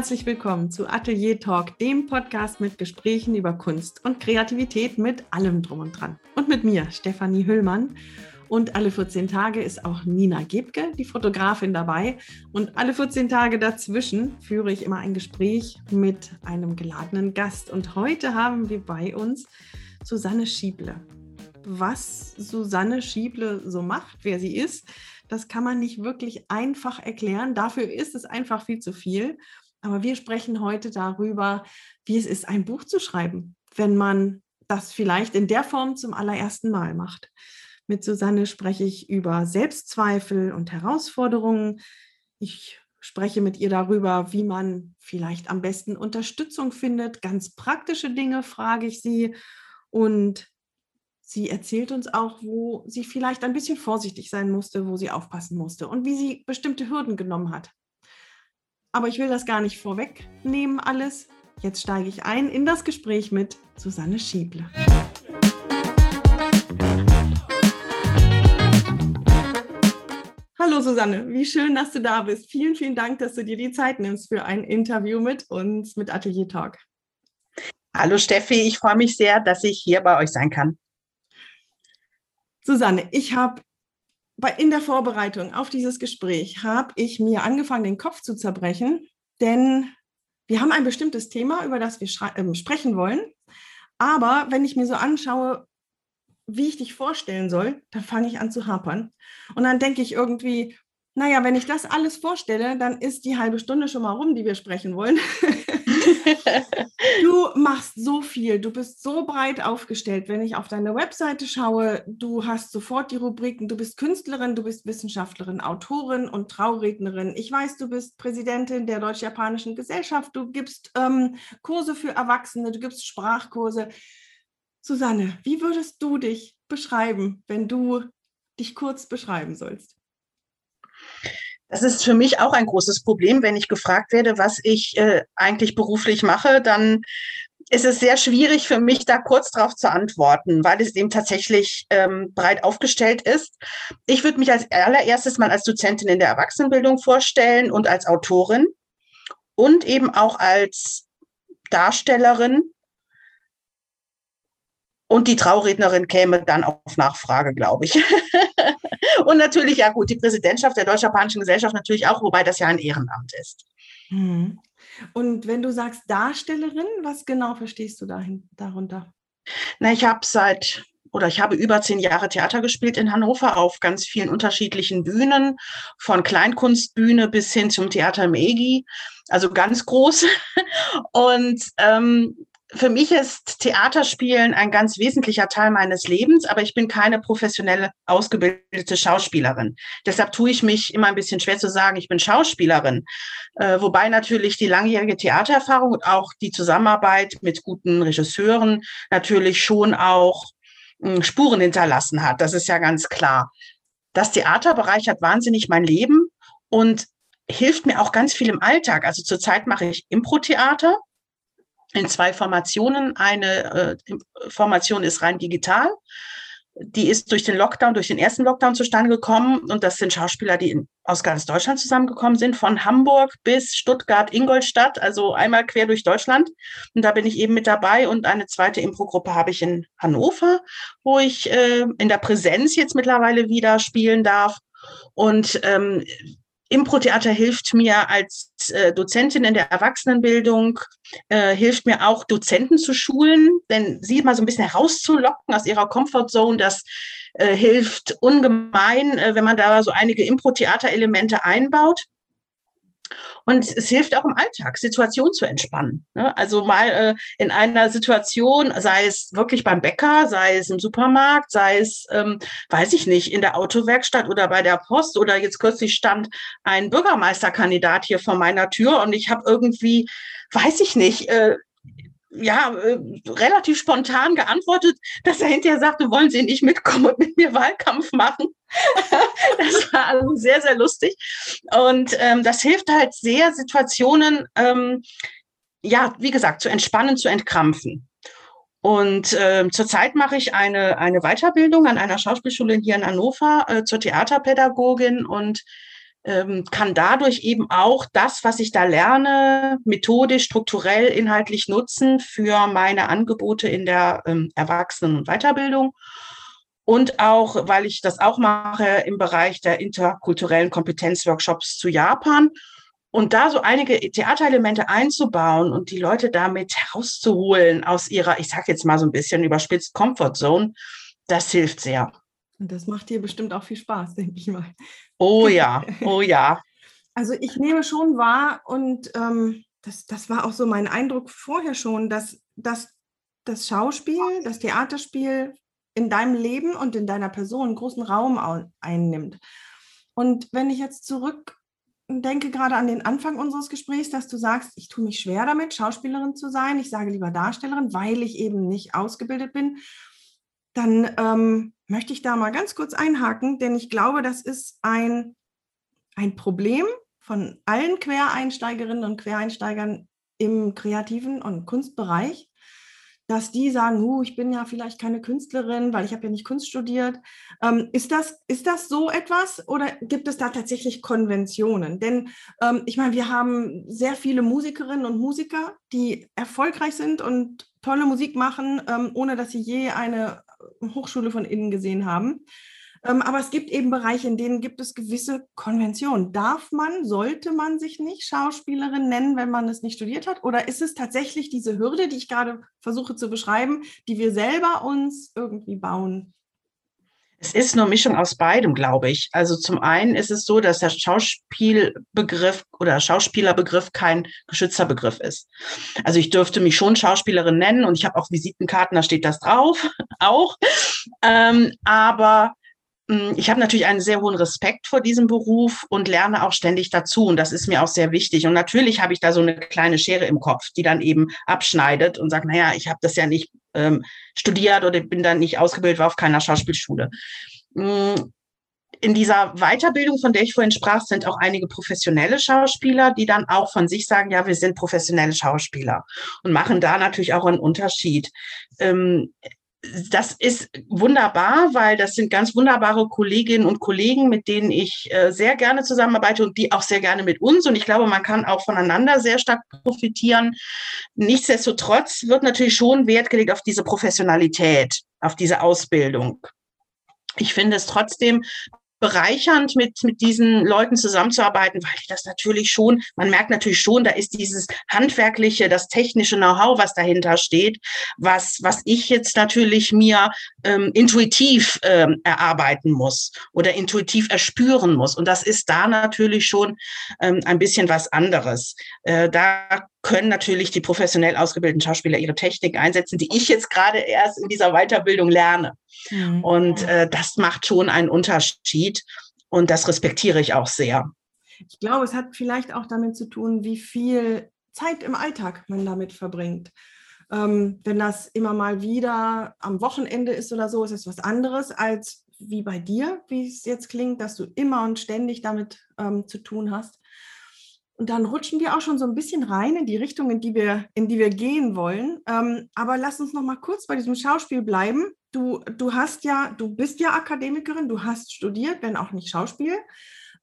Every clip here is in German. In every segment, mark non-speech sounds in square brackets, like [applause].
herzlich willkommen zu Atelier Talk, dem Podcast mit Gesprächen über Kunst und Kreativität mit allem drum und dran. Und mit mir, Stefanie Hüllmann. Und alle 14 Tage ist auch Nina Gebke, die Fotografin, dabei. Und alle 14 Tage dazwischen führe ich immer ein Gespräch mit einem geladenen Gast. Und heute haben wir bei uns Susanne Schieble. Was Susanne Schieble so macht, wer sie ist, das kann man nicht wirklich einfach erklären. Dafür ist es einfach viel zu viel. Aber wir sprechen heute darüber, wie es ist, ein Buch zu schreiben, wenn man das vielleicht in der Form zum allerersten Mal macht. Mit Susanne spreche ich über Selbstzweifel und Herausforderungen. Ich spreche mit ihr darüber, wie man vielleicht am besten Unterstützung findet. Ganz praktische Dinge frage ich sie. Und Sie erzählt uns auch, wo sie vielleicht ein bisschen vorsichtig sein musste, wo sie aufpassen musste und wie sie bestimmte Hürden genommen hat. Aber ich will das gar nicht vorwegnehmen alles. Jetzt steige ich ein in das Gespräch mit Susanne Schieble. Hallo Susanne, wie schön, dass du da bist. Vielen, vielen Dank, dass du dir die Zeit nimmst für ein Interview mit uns, mit Atelier Talk. Hallo Steffi, ich freue mich sehr, dass ich hier bei euch sein kann. Susanne, ich habe in der Vorbereitung auf dieses Gespräch habe ich mir angefangen, den Kopf zu zerbrechen, denn wir haben ein bestimmtes Thema, über das wir äh, sprechen wollen. Aber wenn ich mir so anschaue, wie ich dich vorstellen soll, dann fange ich an zu hapern. Und dann denke ich irgendwie, naja, wenn ich das alles vorstelle, dann ist die halbe Stunde schon mal rum, die wir sprechen wollen. [laughs] du machst so viel, du bist so breit aufgestellt. Wenn ich auf deine Webseite schaue, du hast sofort die Rubriken, du bist Künstlerin, du bist Wissenschaftlerin, Autorin und Traurednerin. Ich weiß, du bist Präsidentin der Deutsch-Japanischen Gesellschaft, du gibst ähm, Kurse für Erwachsene, du gibst Sprachkurse. Susanne, wie würdest du dich beschreiben, wenn du dich kurz beschreiben sollst? Das ist für mich auch ein großes Problem, wenn ich gefragt werde, was ich äh, eigentlich beruflich mache, dann ist es sehr schwierig für mich, da kurz drauf zu antworten, weil es eben tatsächlich ähm, breit aufgestellt ist. Ich würde mich als allererstes mal als Dozentin in der Erwachsenenbildung vorstellen und als Autorin und eben auch als Darstellerin und die Traurednerin käme dann auf Nachfrage, glaube ich. [laughs] und natürlich, ja gut, die Präsidentschaft der Deutsch-Japanischen Gesellschaft natürlich auch, wobei das ja ein Ehrenamt ist. Mhm. Und wenn du sagst Darstellerin, was genau verstehst du dahin, darunter? Na, ich habe seit oder ich habe über zehn Jahre Theater gespielt in Hannover auf ganz vielen unterschiedlichen Bühnen, von Kleinkunstbühne bis hin zum Theater im EGI, also ganz groß. [laughs] Und ähm, für mich ist Theaterspielen ein ganz wesentlicher Teil meines Lebens, aber ich bin keine professionelle ausgebildete Schauspielerin. Deshalb tue ich mich immer ein bisschen schwer zu sagen, ich bin Schauspielerin. Äh, wobei natürlich die langjährige Theatererfahrung und auch die Zusammenarbeit mit guten Regisseuren natürlich schon auch mh, hm, Spuren hinterlassen hat. Das ist ja ganz klar. Das Theater bereichert wahnsinnig mein Leben und hilft mir auch ganz viel im Alltag. Also zurzeit mache ich Impro-Theater in zwei Formationen. Eine äh, Formation ist rein digital. Die ist durch den Lockdown, durch den ersten Lockdown zustande gekommen. Und das sind Schauspieler, die in, aus ganz Deutschland zusammengekommen sind, von Hamburg bis Stuttgart, Ingolstadt, also einmal quer durch Deutschland. Und da bin ich eben mit dabei. Und eine zweite Impro-Gruppe habe ich in Hannover, wo ich äh, in der Präsenz jetzt mittlerweile wieder spielen darf. Und ähm, Impro-Theater hilft mir als äh, Dozentin in der Erwachsenenbildung, äh, hilft mir auch Dozenten zu schulen, denn sie mal so ein bisschen herauszulocken aus ihrer Comfortzone, das äh, hilft ungemein, äh, wenn man da so einige Impro-Theater-Elemente einbaut. Und es hilft auch im Alltag, Situationen zu entspannen. Ne? Also mal äh, in einer Situation, sei es wirklich beim Bäcker, sei es im Supermarkt, sei es, ähm, weiß ich nicht, in der Autowerkstatt oder bei der Post oder jetzt kürzlich stand ein Bürgermeisterkandidat hier vor meiner Tür und ich habe irgendwie, weiß ich nicht, äh, ja, äh, relativ spontan geantwortet, dass er hinterher sagte, wollen Sie nicht mitkommen und mit mir Wahlkampf machen? [laughs] das war also sehr, sehr lustig. Und ähm, das hilft halt sehr, Situationen, ähm, ja, wie gesagt, zu entspannen, zu entkrampfen. Und äh, zurzeit mache ich eine, eine Weiterbildung an einer Schauspielschule hier in Hannover äh, zur Theaterpädagogin und ähm, kann dadurch eben auch das, was ich da lerne, methodisch, strukturell, inhaltlich nutzen für meine Angebote in der ähm, Erwachsenen- und Weiterbildung. Und auch, weil ich das auch mache im Bereich der interkulturellen Kompetenzworkshops zu Japan. Und da so einige Theaterelemente einzubauen und die Leute damit herauszuholen aus ihrer, ich sage jetzt mal so ein bisschen überspitzt, Comfort Zone, das hilft sehr. Und das macht dir bestimmt auch viel Spaß, denke ich mal. Oh ja, [laughs] oh ja. Also ich nehme schon wahr und ähm, das, das war auch so mein Eindruck vorher schon, dass, dass das Schauspiel, das Theaterspiel in deinem Leben und in deiner Person einen großen Raum einnimmt. Und wenn ich jetzt zurück denke gerade an den Anfang unseres Gesprächs, dass du sagst, ich tue mich schwer damit, Schauspielerin zu sein. Ich sage lieber Darstellerin, weil ich eben nicht ausgebildet bin. Dann ähm, möchte ich da mal ganz kurz einhaken, denn ich glaube, das ist ein, ein Problem von allen Quereinsteigerinnen und Quereinsteigern im kreativen und Kunstbereich, dass die sagen, uh, ich bin ja vielleicht keine Künstlerin, weil ich habe ja nicht Kunst studiert. Ähm, ist, das, ist das so etwas oder gibt es da tatsächlich Konventionen? Denn ähm, ich meine, wir haben sehr viele Musikerinnen und Musiker, die erfolgreich sind und tolle Musik machen, ähm, ohne dass sie je eine Hochschule von innen gesehen haben. Ähm, aber es gibt eben Bereiche, in denen gibt es gewisse Konventionen. Darf man, sollte man sich nicht Schauspielerin nennen, wenn man es nicht studiert hat? Oder ist es tatsächlich diese Hürde, die ich gerade versuche zu beschreiben, die wir selber uns irgendwie bauen? Es ist eine Mischung aus beidem, glaube ich. Also zum einen ist es so, dass der Schauspielbegriff oder Schauspielerbegriff kein geschützter Begriff ist. Also ich dürfte mich schon Schauspielerin nennen und ich habe auch Visitenkarten, da steht das drauf, [laughs] auch. Ähm, aber hm, ich habe natürlich einen sehr hohen Respekt vor diesem Beruf und lerne auch ständig dazu. Und das ist mir auch sehr wichtig. Und natürlich habe ich da so eine kleine Schere im Kopf, die dann eben abschneidet und sagt, naja, ich habe das ja nicht ähm, studiert oder bin dann nicht ausgebildet, war auf keiner Schauspielschule. Hm, in dieser Weiterbildung, von der ich vorhin sprach, sind auch einige professionelle Schauspieler, die dann auch von sich sagen, ja, wir sind professionelle Schauspieler und machen da natürlich auch einen Unterschied. Ähm, das ist wunderbar, weil das sind ganz wunderbare Kolleginnen und Kollegen, mit denen ich äh, sehr gerne zusammenarbeite und die auch sehr gerne mit uns. Und ich glaube, man kann auch voneinander sehr stark profitieren. Nichtsdestotrotz wird natürlich schon Wert gelegt auf diese Professionalität, auf diese Ausbildung. Ich finde es trotzdem bereichernd, mit, mit diesen Leuten zusammenzuarbeiten, weil ich das natürlich schon, man merkt natürlich schon, da ist dieses handwerkliche, das technische Know-how, was dahinter steht, was, was ich jetzt natürlich mir ähm, intuitiv ähm, erarbeiten muss oder intuitiv erspüren muss. Und das ist da natürlich schon ähm, ein bisschen was anderes. Äh, da können natürlich die professionell ausgebildeten Schauspieler ihre Technik einsetzen, die ich jetzt gerade erst in dieser Weiterbildung lerne. Mhm. Und äh, das macht schon einen Unterschied und das respektiere ich auch sehr. Ich glaube, es hat vielleicht auch damit zu tun, wie viel Zeit im Alltag man damit verbringt. Ähm, wenn das immer mal wieder am Wochenende ist oder so, ist es was anderes als wie bei dir, wie es jetzt klingt, dass du immer und ständig damit ähm, zu tun hast. Und dann rutschen wir auch schon so ein bisschen rein in die Richtung, in die wir, in die wir gehen wollen. Ähm, aber lass uns noch mal kurz bei diesem Schauspiel bleiben. Du, du hast ja, du bist ja Akademikerin, du hast studiert, wenn auch nicht Schauspiel.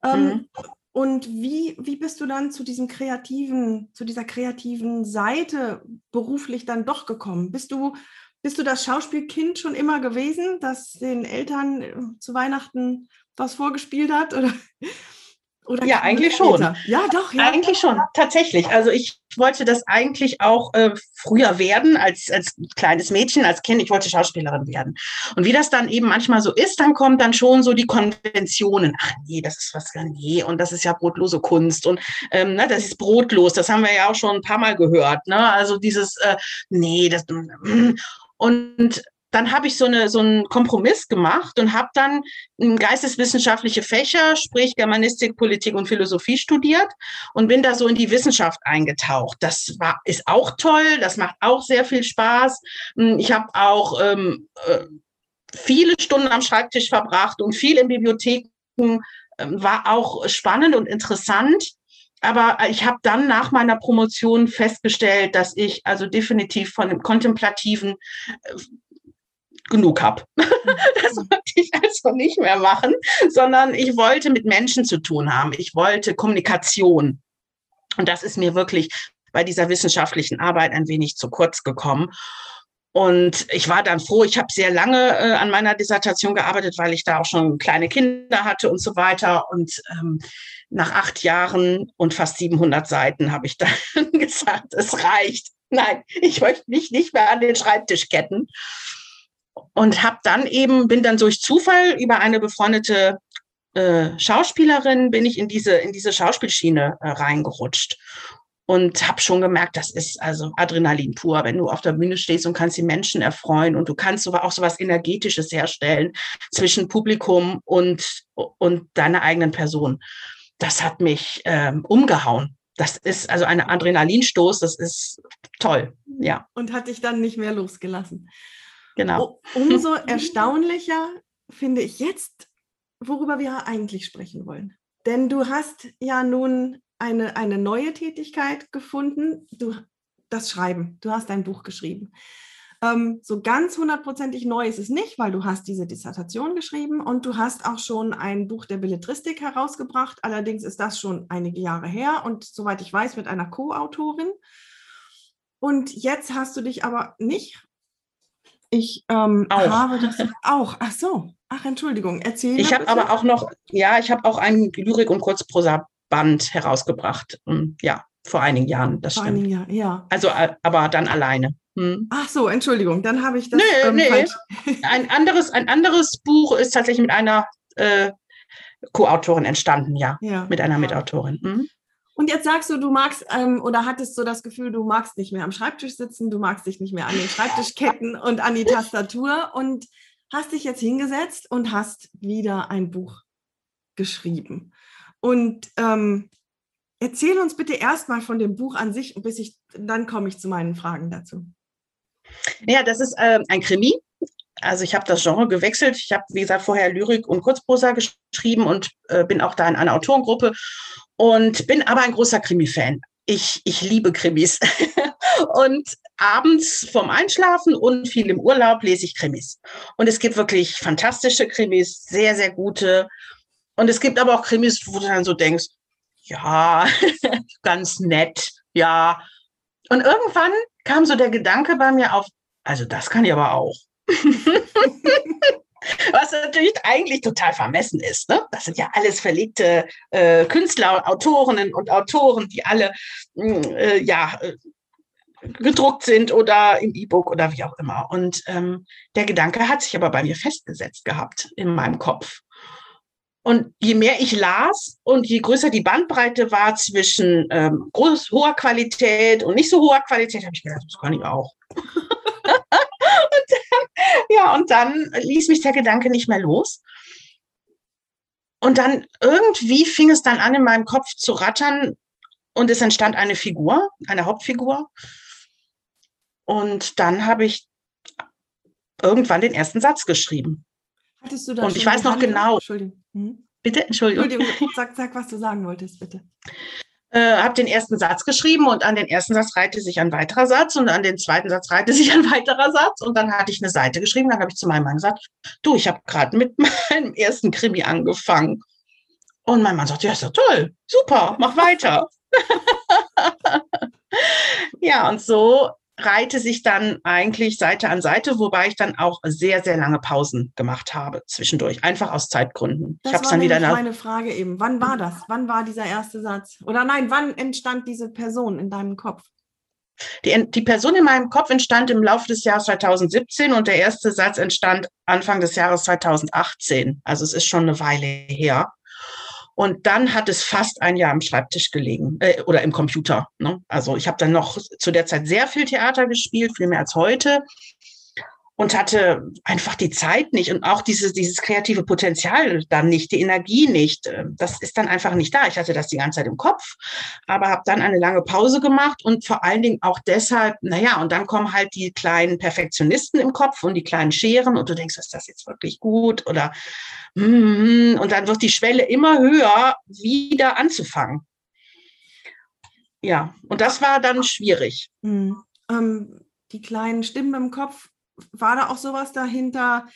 Ähm, mhm. Und wie, wie bist du dann zu diesem kreativen, zu dieser kreativen Seite beruflich dann doch gekommen? Bist du, bist du das Schauspielkind schon immer gewesen, das den Eltern äh, zu Weihnachten was vorgespielt hat? Oder oder ja, eigentlich schon. Ja, doch. Ja. Eigentlich schon, tatsächlich. Also ich wollte das eigentlich auch äh, früher werden, als, als kleines Mädchen, als Kind. Ich wollte Schauspielerin werden. Und wie das dann eben manchmal so ist, dann kommt dann schon so die Konventionen. Ach nee, das ist was, nee, und das ist ja brotlose Kunst. Und ähm, ne, das ist brotlos. Das haben wir ja auch schon ein paar Mal gehört. Ne? Also dieses, äh, nee, das. Mm. Und dann habe ich so, eine, so einen Kompromiss gemacht und habe dann geisteswissenschaftliche Fächer, sprich Germanistik, Politik und Philosophie studiert und bin da so in die Wissenschaft eingetaucht. Das war, ist auch toll, das macht auch sehr viel Spaß. Hm, ich habe auch ähm, äh, viele Stunden am Schreibtisch verbracht und viel in Bibliotheken, äh, war auch spannend und interessant. Aber ich habe dann nach meiner Promotion festgestellt, dass ich also definitiv von dem kontemplativen äh, genug habe. [laughs] das wollte ich also nicht mehr machen, sondern ich wollte mit Menschen zu tun haben. Ich wollte Kommunikation. Und das ist mir wirklich bei dieser wissenschaftlichen Arbeit ein wenig zu kurz gekommen. Und ich war dann froh, ich habe sehr lange äh, an meiner Dissertation gearbeitet, weil ich da auch schon kleine Kinder hatte und so weiter. Und ähm, nach acht Jahren und fast 700 Seiten habe ich dann [laughs] gesagt, es reicht. Nein, ich möchte mich nicht mehr an den Schreibtisch ketten. Und habe dann eben, bin dann durch Zufall über eine befreundete äh, Schauspielerin, bin ich in diese, in diese Schauspielschiene äh, reingerutscht und habe schon gemerkt, das ist also Adrenalin pur, wenn du auf der Bühne stehst und kannst die Menschen erfreuen und du kannst so, auch so was Energetisches herstellen zwischen Publikum und, und deiner eigenen Person. Das hat mich ähm, umgehauen. Das ist also ein Adrenalinstoß, das ist toll, ja. Und hat dich dann nicht mehr losgelassen. Genau. Umso erstaunlicher finde ich jetzt, worüber wir eigentlich sprechen wollen. Denn du hast ja nun eine, eine neue Tätigkeit gefunden, du, das Schreiben. Du hast ein Buch geschrieben. Ähm, so ganz hundertprozentig neu ist es nicht, weil du hast diese Dissertation geschrieben und du hast auch schon ein Buch der Belletristik herausgebracht. Allerdings ist das schon einige Jahre her und soweit ich weiß, mit einer Co-Autorin. Und jetzt hast du dich aber nicht. Ich ähm, habe das auch. Ach so. Ach, Entschuldigung. Erzähl. Ich habe aber auch noch, ja, ich habe auch ein Lyrik- und Kurzprosa Band herausgebracht. Ja, vor einigen Jahren, das vor stimmt. Einigen Jahren, ja. Also, äh, aber dann alleine. Hm. Ach so, Entschuldigung, dann habe ich das. Nee, ähm, nee. Ein anderes, ein anderes Buch ist tatsächlich mit einer äh, Co-Autorin entstanden, ja. ja. Mit einer Mitautorin. Hm. Und jetzt sagst du, du magst ähm, oder hattest so das Gefühl, du magst nicht mehr am Schreibtisch sitzen, du magst dich nicht mehr an den Schreibtischketten [laughs] und an die Tastatur und hast dich jetzt hingesetzt und hast wieder ein Buch geschrieben. Und ähm, erzähl uns bitte erstmal von dem Buch an sich, bis ich, dann komme ich zu meinen Fragen dazu. Ja, das ist äh, ein Krimi. Also ich habe das Genre gewechselt. Ich habe, wie gesagt, vorher Lyrik und Kurzprosa geschrieben und äh, bin auch da in einer Autorengruppe und bin aber ein großer Krimi-Fan. Ich, ich liebe Krimis. [laughs] und abends vorm Einschlafen und viel im Urlaub lese ich Krimis. Und es gibt wirklich fantastische Krimis, sehr, sehr gute. Und es gibt aber auch Krimis, wo du dann so denkst, ja, [laughs] ganz nett, ja. Und irgendwann kam so der Gedanke bei mir auf, also das kann ich aber auch. [laughs] Was natürlich eigentlich total vermessen ist. Ne? Das sind ja alles verlegte äh, Künstler, Autorinnen und Autoren, die alle mm, äh, ja, äh, gedruckt sind oder im E-Book oder wie auch immer. Und ähm, der Gedanke hat sich aber bei mir festgesetzt gehabt in meinem Kopf. Und je mehr ich las und je größer die Bandbreite war zwischen ähm, groß, hoher Qualität und nicht so hoher Qualität, habe ich gedacht, das kann ich auch. Ja, und dann ließ mich der Gedanke nicht mehr los. Und dann irgendwie fing es dann an, in meinem Kopf zu rattern und es entstand eine Figur, eine Hauptfigur. Und dann habe ich irgendwann den ersten Satz geschrieben. Hattest du da Und ich weiß noch genau. Entschuldigung. Hm? Bitte, Entschuldigung. Entschuldigung. Sag, sag, was du sagen wolltest, bitte. Äh, habe den ersten Satz geschrieben und an den ersten Satz reihte sich ein weiterer Satz und an den zweiten Satz reihte sich ein [laughs] weiterer Satz und dann hatte ich eine Seite geschrieben. Dann habe ich zu meinem Mann gesagt, du, ich habe gerade mit [laughs] meinem ersten Krimi angefangen. Und mein Mann sagt, ja, ist doch toll, super, mach weiter. [laughs] ja, und so reihte sich dann eigentlich Seite an Seite, wobei ich dann auch sehr, sehr lange Pausen gemacht habe zwischendurch, einfach aus Zeitgründen. Das ich war dann wieder meine Frage eben. Wann war das? Wann war dieser erste Satz? Oder nein, wann entstand diese Person in deinem Kopf? Die, die Person in meinem Kopf entstand im Laufe des Jahres 2017 und der erste Satz entstand Anfang des Jahres 2018. Also es ist schon eine Weile her. Und dann hat es fast ein Jahr am Schreibtisch gelegen äh, oder im Computer. Ne? Also ich habe dann noch zu der Zeit sehr viel Theater gespielt, viel mehr als heute und hatte einfach die Zeit nicht und auch dieses, dieses kreative Potenzial dann nicht, die Energie nicht. Ähm, das ist dann einfach nicht da. Ich hatte das die ganze Zeit im Kopf, aber habe dann eine lange Pause gemacht und vor allen Dingen auch deshalb, naja, und dann kommen halt die kleinen Perfektionisten im Kopf und die kleinen Scheren und du denkst, ist das jetzt wirklich gut oder mm, und dann wird die Schwelle immer höher, wieder anzufangen. Ja, und das war dann schwierig. Mhm. Ähm, die kleinen Stimmen im Kopf war da auch sowas dahinter,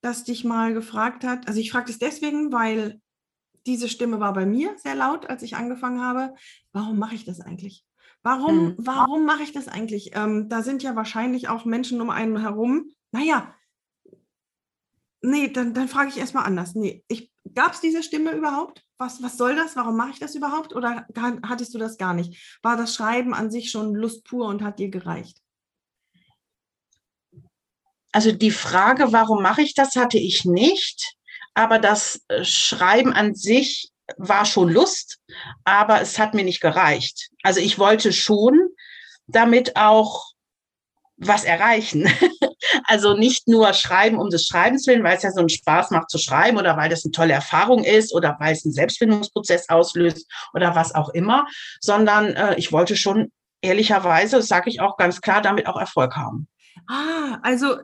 das dich mal gefragt hat? Also ich frage das deswegen, weil diese Stimme war bei mir sehr laut, als ich angefangen habe. Warum mache ich das eigentlich? Warum, hm. warum mache ich das eigentlich? Ähm, da sind ja wahrscheinlich auch Menschen um einen herum. Naja, nee, dann, dann frage ich erstmal anders. Nee, gab es diese Stimme überhaupt? Was, was soll das? Warum mache ich das überhaupt? Oder hattest du das gar nicht? War das Schreiben an sich schon Lust pur und hat dir gereicht? Also die Frage, warum mache ich das, hatte ich nicht. Aber das äh, Schreiben an sich war schon Lust, aber es hat mir nicht gereicht. Also ich wollte schon damit auch was erreichen. [laughs] also nicht nur schreiben um des Schreibens willen, weil es ja so einen Spaß macht zu schreiben oder weil das eine tolle Erfahrung ist oder weil es einen Selbstfindungsprozess auslöst oder was auch immer, sondern äh, ich wollte schon ehrlicherweise, das sage ich auch ganz klar, damit auch Erfolg haben. Ah, also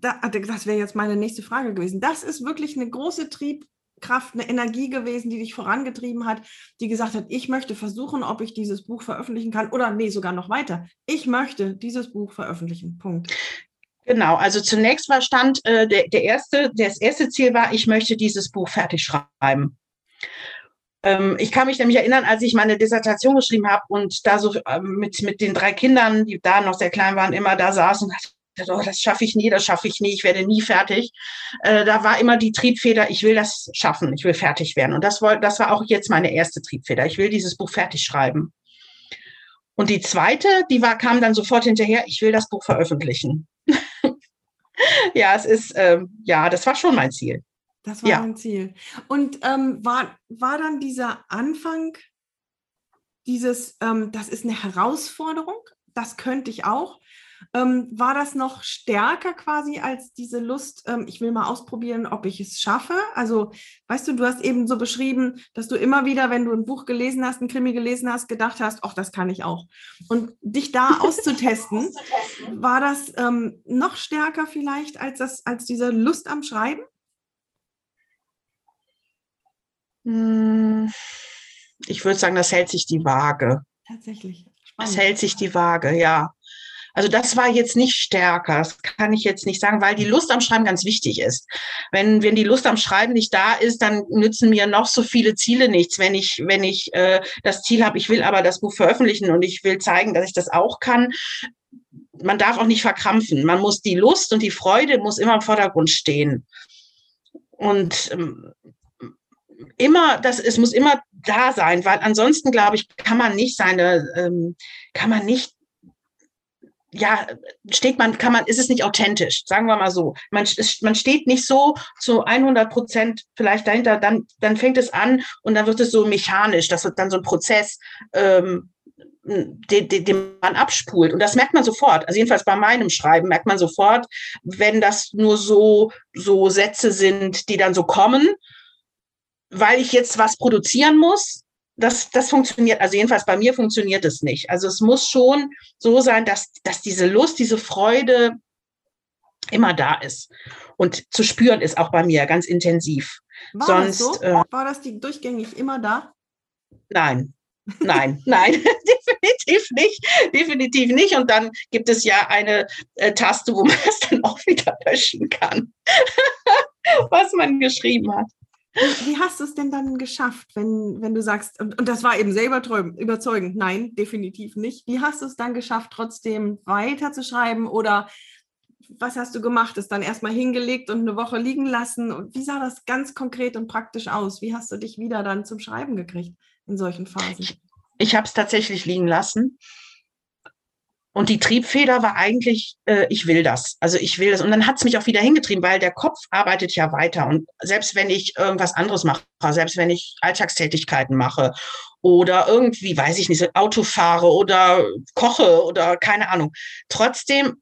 das wäre jetzt meine nächste Frage gewesen. Das ist wirklich eine große Trieb, Kraft, eine Energie gewesen, die dich vorangetrieben hat, die gesagt hat, ich möchte versuchen, ob ich dieses Buch veröffentlichen kann oder nee, sogar noch weiter. Ich möchte dieses Buch veröffentlichen. Punkt. Genau, also zunächst war stand äh, der, der erste, das erste Ziel war, ich möchte dieses Buch fertig schreiben. Ähm, ich kann mich nämlich erinnern, als ich meine Dissertation geschrieben habe und da so äh, mit, mit den drei Kindern, die da noch sehr klein waren, immer da saßen und oh, das schaffe ich nie, das schaffe ich nie, ich werde nie fertig. Äh, da war immer die Triebfeder, ich will das schaffen, ich will fertig werden. Und das, war, das war auch jetzt meine erste Triebfeder. Ich will dieses Buch fertig schreiben. Und die zweite, die war, kam dann sofort hinterher, ich will das Buch veröffentlichen. [laughs] ja, es ist, ähm, ja, das war schon mein Ziel. Das war ja. mein Ziel. Und ähm, war, war dann dieser Anfang dieses, ähm, das ist eine Herausforderung, das könnte ich auch, ähm, war das noch stärker quasi als diese Lust, ähm, ich will mal ausprobieren, ob ich es schaffe? Also, weißt du, du hast eben so beschrieben, dass du immer wieder, wenn du ein Buch gelesen hast, ein Krimi gelesen hast, gedacht hast, ach, das kann ich auch. Und dich da [laughs] auszutesten, war das ähm, noch stärker vielleicht als, das, als diese Lust am Schreiben? Hm, ich würde sagen, das hält sich die Waage. Tatsächlich. Spannend. Das hält sich die Waage, ja. Also das war jetzt nicht stärker, das kann ich jetzt nicht sagen, weil die Lust am Schreiben ganz wichtig ist. Wenn, wenn die Lust am Schreiben nicht da ist, dann nützen mir noch so viele Ziele nichts. Wenn ich, wenn ich äh, das Ziel habe, ich will aber das Buch veröffentlichen und ich will zeigen, dass ich das auch kann, man darf auch nicht verkrampfen. Man muss die Lust und die Freude muss immer im Vordergrund stehen. Und ähm, immer, das, es muss immer da sein, weil ansonsten, glaube ich, kann man nicht seine, ähm, kann man nicht ja, steht man, kann man, ist es nicht authentisch, sagen wir mal so. Man, man steht nicht so zu 100 Prozent vielleicht dahinter, dann, dann fängt es an und dann wird es so mechanisch, das wird dann so ein Prozess, ähm, den, den, den man abspult. Und das merkt man sofort. Also jedenfalls bei meinem Schreiben merkt man sofort, wenn das nur so, so Sätze sind, die dann so kommen, weil ich jetzt was produzieren muss, das, das funktioniert, also jedenfalls bei mir funktioniert es nicht. Also es muss schon so sein, dass, dass diese Lust, diese Freude immer da ist. Und zu spüren ist auch bei mir ganz intensiv. War Sonst, das so? Äh, War das die durchgängig immer da? Nein, Nein, [laughs] nein, [laughs] definitiv nicht, definitiv nicht. Und dann gibt es ja eine äh, Taste, wo man [laughs] es dann auch wieder löschen kann, was man geschrieben hat. Wie hast du es denn dann geschafft, wenn, wenn du sagst, und, und das war eben selber überzeugend, nein, definitiv nicht. Wie hast du es dann geschafft, trotzdem weiterzuschreiben oder was hast du gemacht? Es dann erstmal hingelegt und eine Woche liegen lassen? Und wie sah das ganz konkret und praktisch aus? Wie hast du dich wieder dann zum Schreiben gekriegt in solchen Phasen? Ich, ich habe es tatsächlich liegen lassen und die Triebfeder war eigentlich, äh, ich will das. Also ich will das. Und dann hat es mich auch wieder hingetrieben, weil der Kopf arbeitet ja weiter. Und selbst wenn ich irgendwas anderes mache, selbst wenn ich Alltagstätigkeiten mache oder irgendwie, weiß ich nicht, Auto fahre oder koche oder keine Ahnung, trotzdem,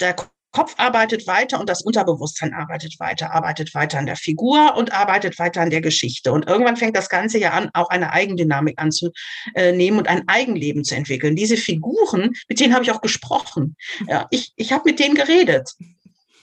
der Kopf arbeitet weiter und das Unterbewusstsein arbeitet weiter, arbeitet weiter an der Figur und arbeitet weiter an der Geschichte. Und irgendwann fängt das Ganze ja an, auch eine Eigendynamik anzunehmen und ein Eigenleben zu entwickeln. Diese Figuren, mit denen habe ich auch gesprochen. Ja, ich ich habe mit denen geredet.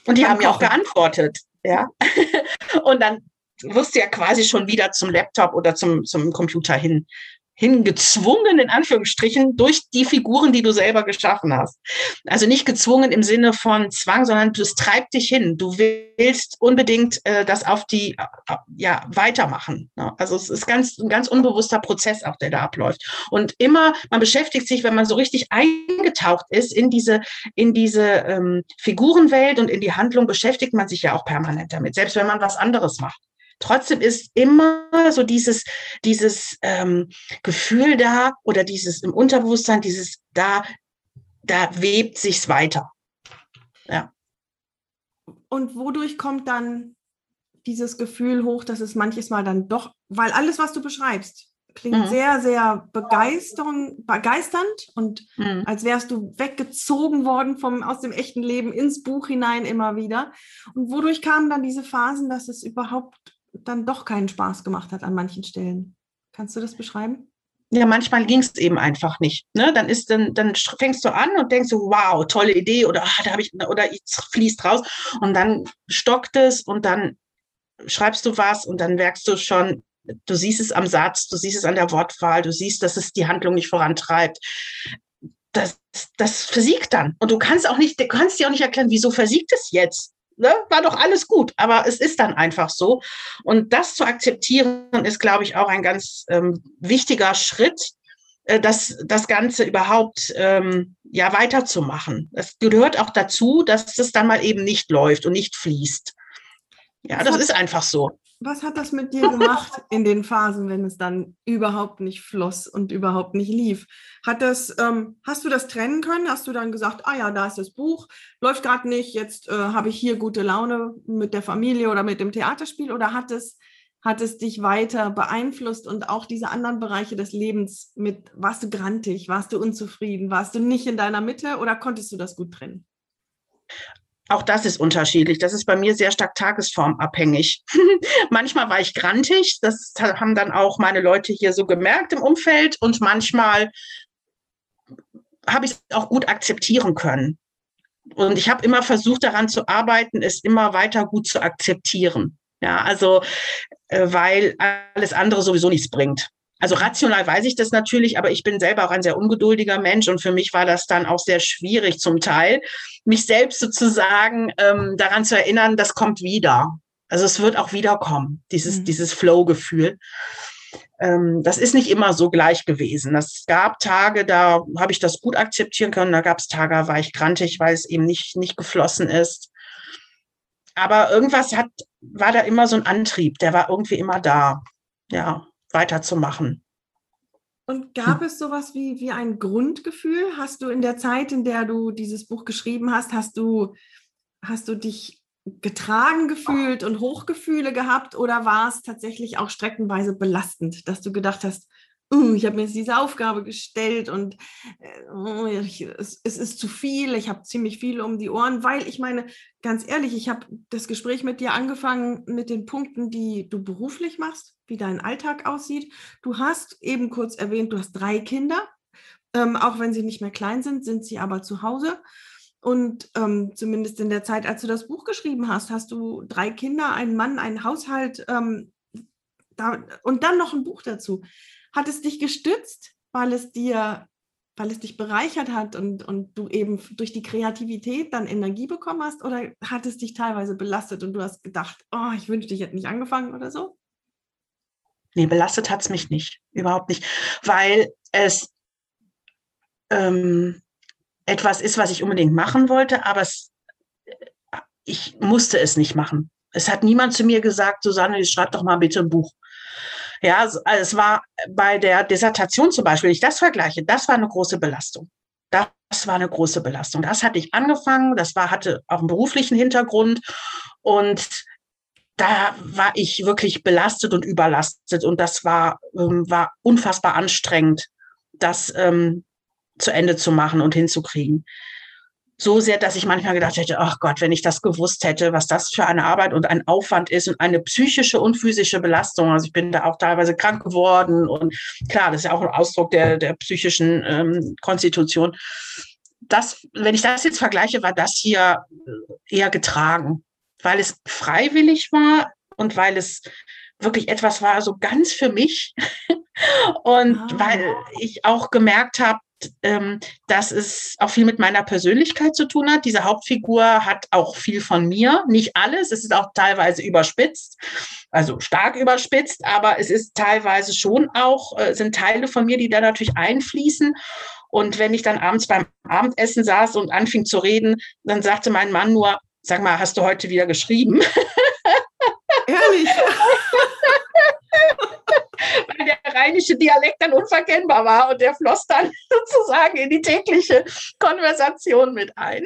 Und die haben mir auch geantwortet. Ja. [laughs] Und dann wirst du ja quasi schon wieder zum Laptop oder zum, zum Computer hin hingezwungen, in Anführungsstrichen, durch die Figuren, die du selber geschaffen hast. Also nicht gezwungen im Sinne von Zwang, sondern es treibt dich hin. Du willst unbedingt äh, das auf die, äh, ja, weitermachen. Ne? Also es ist ganz, ein ganz unbewusster Prozess auch, der da abläuft. Und immer, man beschäftigt sich, wenn man so richtig eingetaucht ist in diese, in diese ähm, Figurenwelt und in die Handlung, beschäftigt man sich ja auch permanent damit, selbst wenn man was anderes macht. Trotzdem ist immer so dieses, dieses ähm, Gefühl da oder dieses im Unterbewusstsein, dieses da, da webt sich's weiter. Ja. Und wodurch kommt dann dieses Gefühl hoch, dass es manches Mal dann doch, weil alles, was du beschreibst, klingt mhm. sehr, sehr begeisternd, begeisternd und mhm. als wärst du weggezogen worden vom, aus dem echten Leben ins Buch hinein immer wieder. Und wodurch kamen dann diese Phasen, dass es überhaupt dann doch keinen Spaß gemacht hat an manchen Stellen. Kannst du das beschreiben? Ja, manchmal ging es eben einfach nicht. Ne? Dann ist dann, dann fängst du an und denkst so, wow, tolle Idee oder ah, da habe ich oder fließt raus und dann stockt es und dann schreibst du was und dann merkst du schon, du siehst es am Satz, du siehst es an der Wortwahl, du siehst, dass es die Handlung nicht vorantreibt. Das, das versiegt dann. Und du kannst auch nicht, du kannst dir auch nicht erklären, wieso versiegt es jetzt? Ne, war doch alles gut, aber es ist dann einfach so. Und das zu akzeptieren, ist, glaube ich, auch ein ganz ähm, wichtiger Schritt, äh, das, das Ganze überhaupt ähm, ja weiterzumachen. Es gehört auch dazu, dass es dann mal eben nicht läuft und nicht fließt. Ja, das ist einfach so. Was hat das mit dir gemacht [laughs] in den Phasen, wenn es dann überhaupt nicht floss und überhaupt nicht lief? Hat das, ähm, hast du das trennen können? Hast du dann gesagt, ah ja, da ist das Buch, läuft gerade nicht, jetzt äh, habe ich hier gute Laune mit der Familie oder mit dem Theaterspiel? Oder hat es, hat es dich weiter beeinflusst und auch diese anderen Bereiche des Lebens mit, warst du grantig, warst du unzufrieden, warst du nicht in deiner Mitte oder konntest du das gut trennen? Auch das ist unterschiedlich. Das ist bei mir sehr stark tagesformabhängig. [laughs] manchmal war ich grantig, das haben dann auch meine Leute hier so gemerkt im Umfeld und manchmal habe ich es auch gut akzeptieren können. Und ich habe immer versucht, daran zu arbeiten, es immer weiter gut zu akzeptieren. Ja, also, äh, weil alles andere sowieso nichts bringt. Also rational weiß ich das natürlich, aber ich bin selber auch ein sehr ungeduldiger Mensch und für mich war das dann auch sehr schwierig zum Teil, mich selbst sozusagen ähm, daran zu erinnern, das kommt wieder. Also es wird auch wiederkommen, dieses, mhm. dieses Flow-Gefühl. Ähm, das ist nicht immer so gleich gewesen. Es gab Tage, da habe ich das gut akzeptieren können. Da gab es Tage, da war ich grantig, weil es eben nicht, nicht geflossen ist. Aber irgendwas hat, war da immer so ein Antrieb, der war irgendwie immer da. Ja weiterzumachen. Und gab es sowas wie, wie ein Grundgefühl? Hast du in der Zeit, in der du dieses Buch geschrieben hast, hast du, hast du dich getragen gefühlt und Hochgefühle gehabt oder war es tatsächlich auch streckenweise belastend, dass du gedacht hast, uh, ich habe mir jetzt diese Aufgabe gestellt und äh, ich, es, es, ist zu viel, ich habe ziemlich viel um die Ohren, weil ich meine, ganz ehrlich, ich habe das Gespräch mit dir angefangen mit den Punkten, die du beruflich machst, wie dein Alltag aussieht. Du hast eben kurz erwähnt, du hast drei Kinder, ähm, auch wenn sie nicht mehr klein sind, sind sie aber zu Hause. Und ähm, zumindest in der Zeit, als du das Buch geschrieben hast, hast du drei Kinder, einen Mann, einen Haushalt ähm, da, und dann noch ein Buch dazu. Hat es dich gestützt, weil es dir, weil es dich bereichert hat und, und du eben durch die Kreativität dann Energie bekommen hast? Oder hat es dich teilweise belastet und du hast gedacht, oh, ich wünschte, ich hätte nicht angefangen oder so? Nee, belastet hat es mich nicht, überhaupt nicht, weil es ähm, etwas ist, was ich unbedingt machen wollte, aber es, ich musste es nicht machen. Es hat niemand zu mir gesagt, Susanne, schreib doch mal bitte ein Buch. Ja, also es war bei der Dissertation zum Beispiel, wenn ich das vergleiche, das war eine große Belastung. Das war eine große Belastung. Das hatte ich angefangen, das war, hatte auch einen beruflichen Hintergrund und da war ich wirklich belastet und überlastet und das war, ähm, war unfassbar anstrengend, das ähm, zu Ende zu machen und hinzukriegen so sehr, dass ich manchmal gedacht hätte, ach Gott, wenn ich das gewusst hätte, was das für eine Arbeit und ein Aufwand ist und eine psychische und physische Belastung. Also ich bin da auch teilweise krank geworden und klar, das ist ja auch ein Ausdruck der, der psychischen ähm, Konstitution. Das, wenn ich das jetzt vergleiche, war das hier eher getragen, weil es freiwillig war und weil es wirklich etwas war, so ganz für mich. [laughs] Und ah. weil ich auch gemerkt habe, ähm, dass es auch viel mit meiner Persönlichkeit zu tun hat. Diese Hauptfigur hat auch viel von mir. Nicht alles, es ist auch teilweise überspitzt, also stark überspitzt, aber es ist teilweise schon auch, äh, sind Teile von mir, die da natürlich einfließen. Und wenn ich dann abends beim Abendessen saß und anfing zu reden, dann sagte mein Mann nur, sag mal, hast du heute wieder geschrieben? Ehrlich? [laughs] Weil der rheinische Dialekt dann unverkennbar war und der floss dann [laughs] sozusagen in die tägliche Konversation mit ein.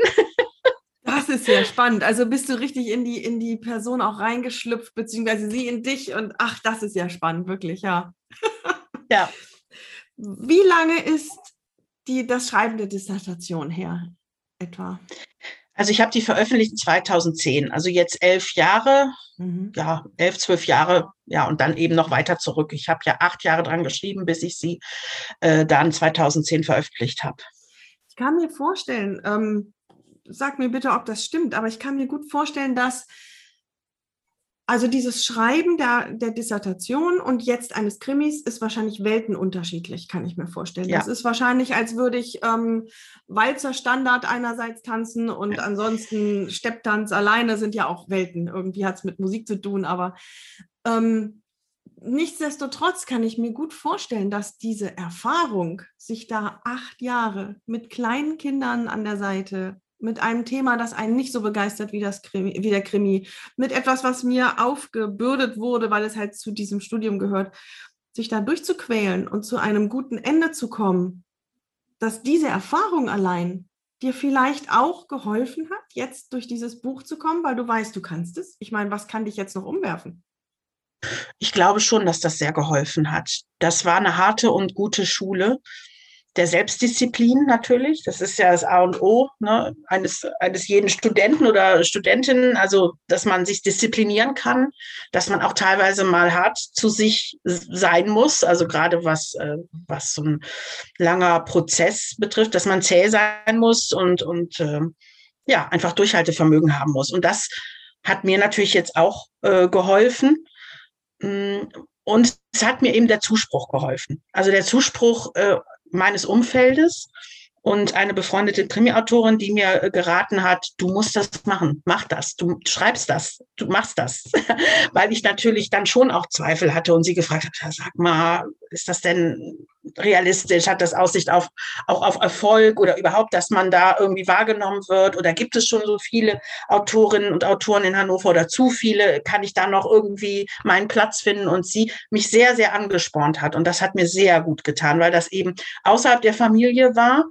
Das ist ja spannend. Also bist du richtig in die, in die Person auch reingeschlüpft, beziehungsweise sie in dich und ach, das ist ja spannend, wirklich, ja. [laughs] Ja. Wie lange ist die, das Schreiben der Dissertation her etwa? Also ich habe die veröffentlicht 2010, also jetzt elf Jahre, mhm. ja, elf, zwölf Jahre, ja, und dann eben noch weiter zurück. Ich habe ja acht Jahre dran geschrieben, bis ich sie äh, dann 2010 veröffentlicht habe. Ich kann mir vorstellen, ähm, sag mir bitte, ob das stimmt, aber ich kann mir gut vorstellen, dass also dieses Schreiben der, der Dissertation und jetzt eines Krimis ist wahrscheinlich weltenunterschiedlich, kann ich mir vorstellen. Ja. Das ist wahrscheinlich, als würde ich ähm, Walzer Standard einerseits tanzen und ansonsten Stepptanz alleine sind ja auch Welten. Irgendwie hat es mit Musik zu tun, aber ähm, nichtsdestotrotz kann ich mir gut vorstellen, dass diese Erfahrung, sich da acht Jahre mit kleinen Kindern an der Seite mit einem Thema, das einen nicht so begeistert wie, das Krimi, wie der Krimi, mit etwas, was mir aufgebürdet wurde, weil es halt zu diesem Studium gehört, sich da durchzuquälen und zu einem guten Ende zu kommen, dass diese Erfahrung allein dir vielleicht auch geholfen hat, jetzt durch dieses Buch zu kommen, weil du weißt, du kannst es. Ich meine, was kann dich jetzt noch umwerfen? Ich glaube schon, dass das sehr geholfen hat. Das war eine harte und gute Schule der Selbstdisziplin natürlich. Das ist ja das A und O ne, eines, eines jeden Studenten oder Studentin, also dass man sich disziplinieren kann, dass man auch teilweise mal hart zu sich sein muss, also gerade was, äh, was so ein langer Prozess betrifft, dass man zäh sein muss und, und äh, ja, einfach Durchhaltevermögen haben muss. Und das hat mir natürlich jetzt auch äh, geholfen. Mm, und es hat mir eben der Zuspruch geholfen. Also der Zuspruch äh, meines Umfeldes und eine befreundete Krimi-Autorin, die mir äh, geraten hat, du musst das machen, mach das, du schreibst das, du machst das, [laughs] weil ich natürlich dann schon auch Zweifel hatte und sie gefragt hat, sag mal, ist das denn realistisch? Hat das Aussicht auf, auch auf Erfolg oder überhaupt, dass man da irgendwie wahrgenommen wird? Oder gibt es schon so viele Autorinnen und Autoren in Hannover oder zu viele? Kann ich da noch irgendwie meinen Platz finden? Und sie mich sehr, sehr angespornt hat. Und das hat mir sehr gut getan, weil das eben außerhalb der Familie war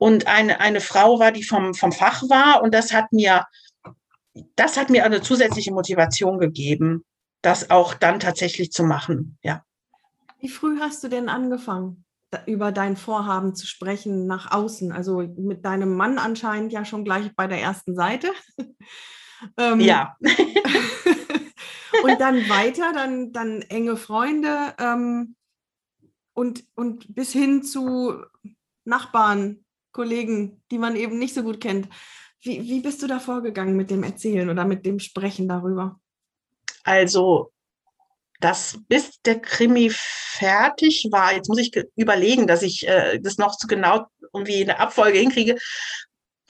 und eine, eine Frau war, die vom, vom Fach war. Und das hat mir, das hat mir eine zusätzliche Motivation gegeben, das auch dann tatsächlich zu machen. Ja. Wie früh hast du denn angefangen, über dein Vorhaben zu sprechen nach außen? Also mit deinem Mann anscheinend ja schon gleich bei der ersten Seite. [laughs] ähm, ja. [laughs] und dann weiter, dann, dann enge Freunde ähm, und, und bis hin zu Nachbarn, Kollegen, die man eben nicht so gut kennt. Wie, wie bist du da vorgegangen mit dem Erzählen oder mit dem Sprechen darüber? Also dass bis der Krimi fertig war, jetzt muss ich überlegen, dass ich äh, das noch so genau irgendwie in der Abfolge hinkriege,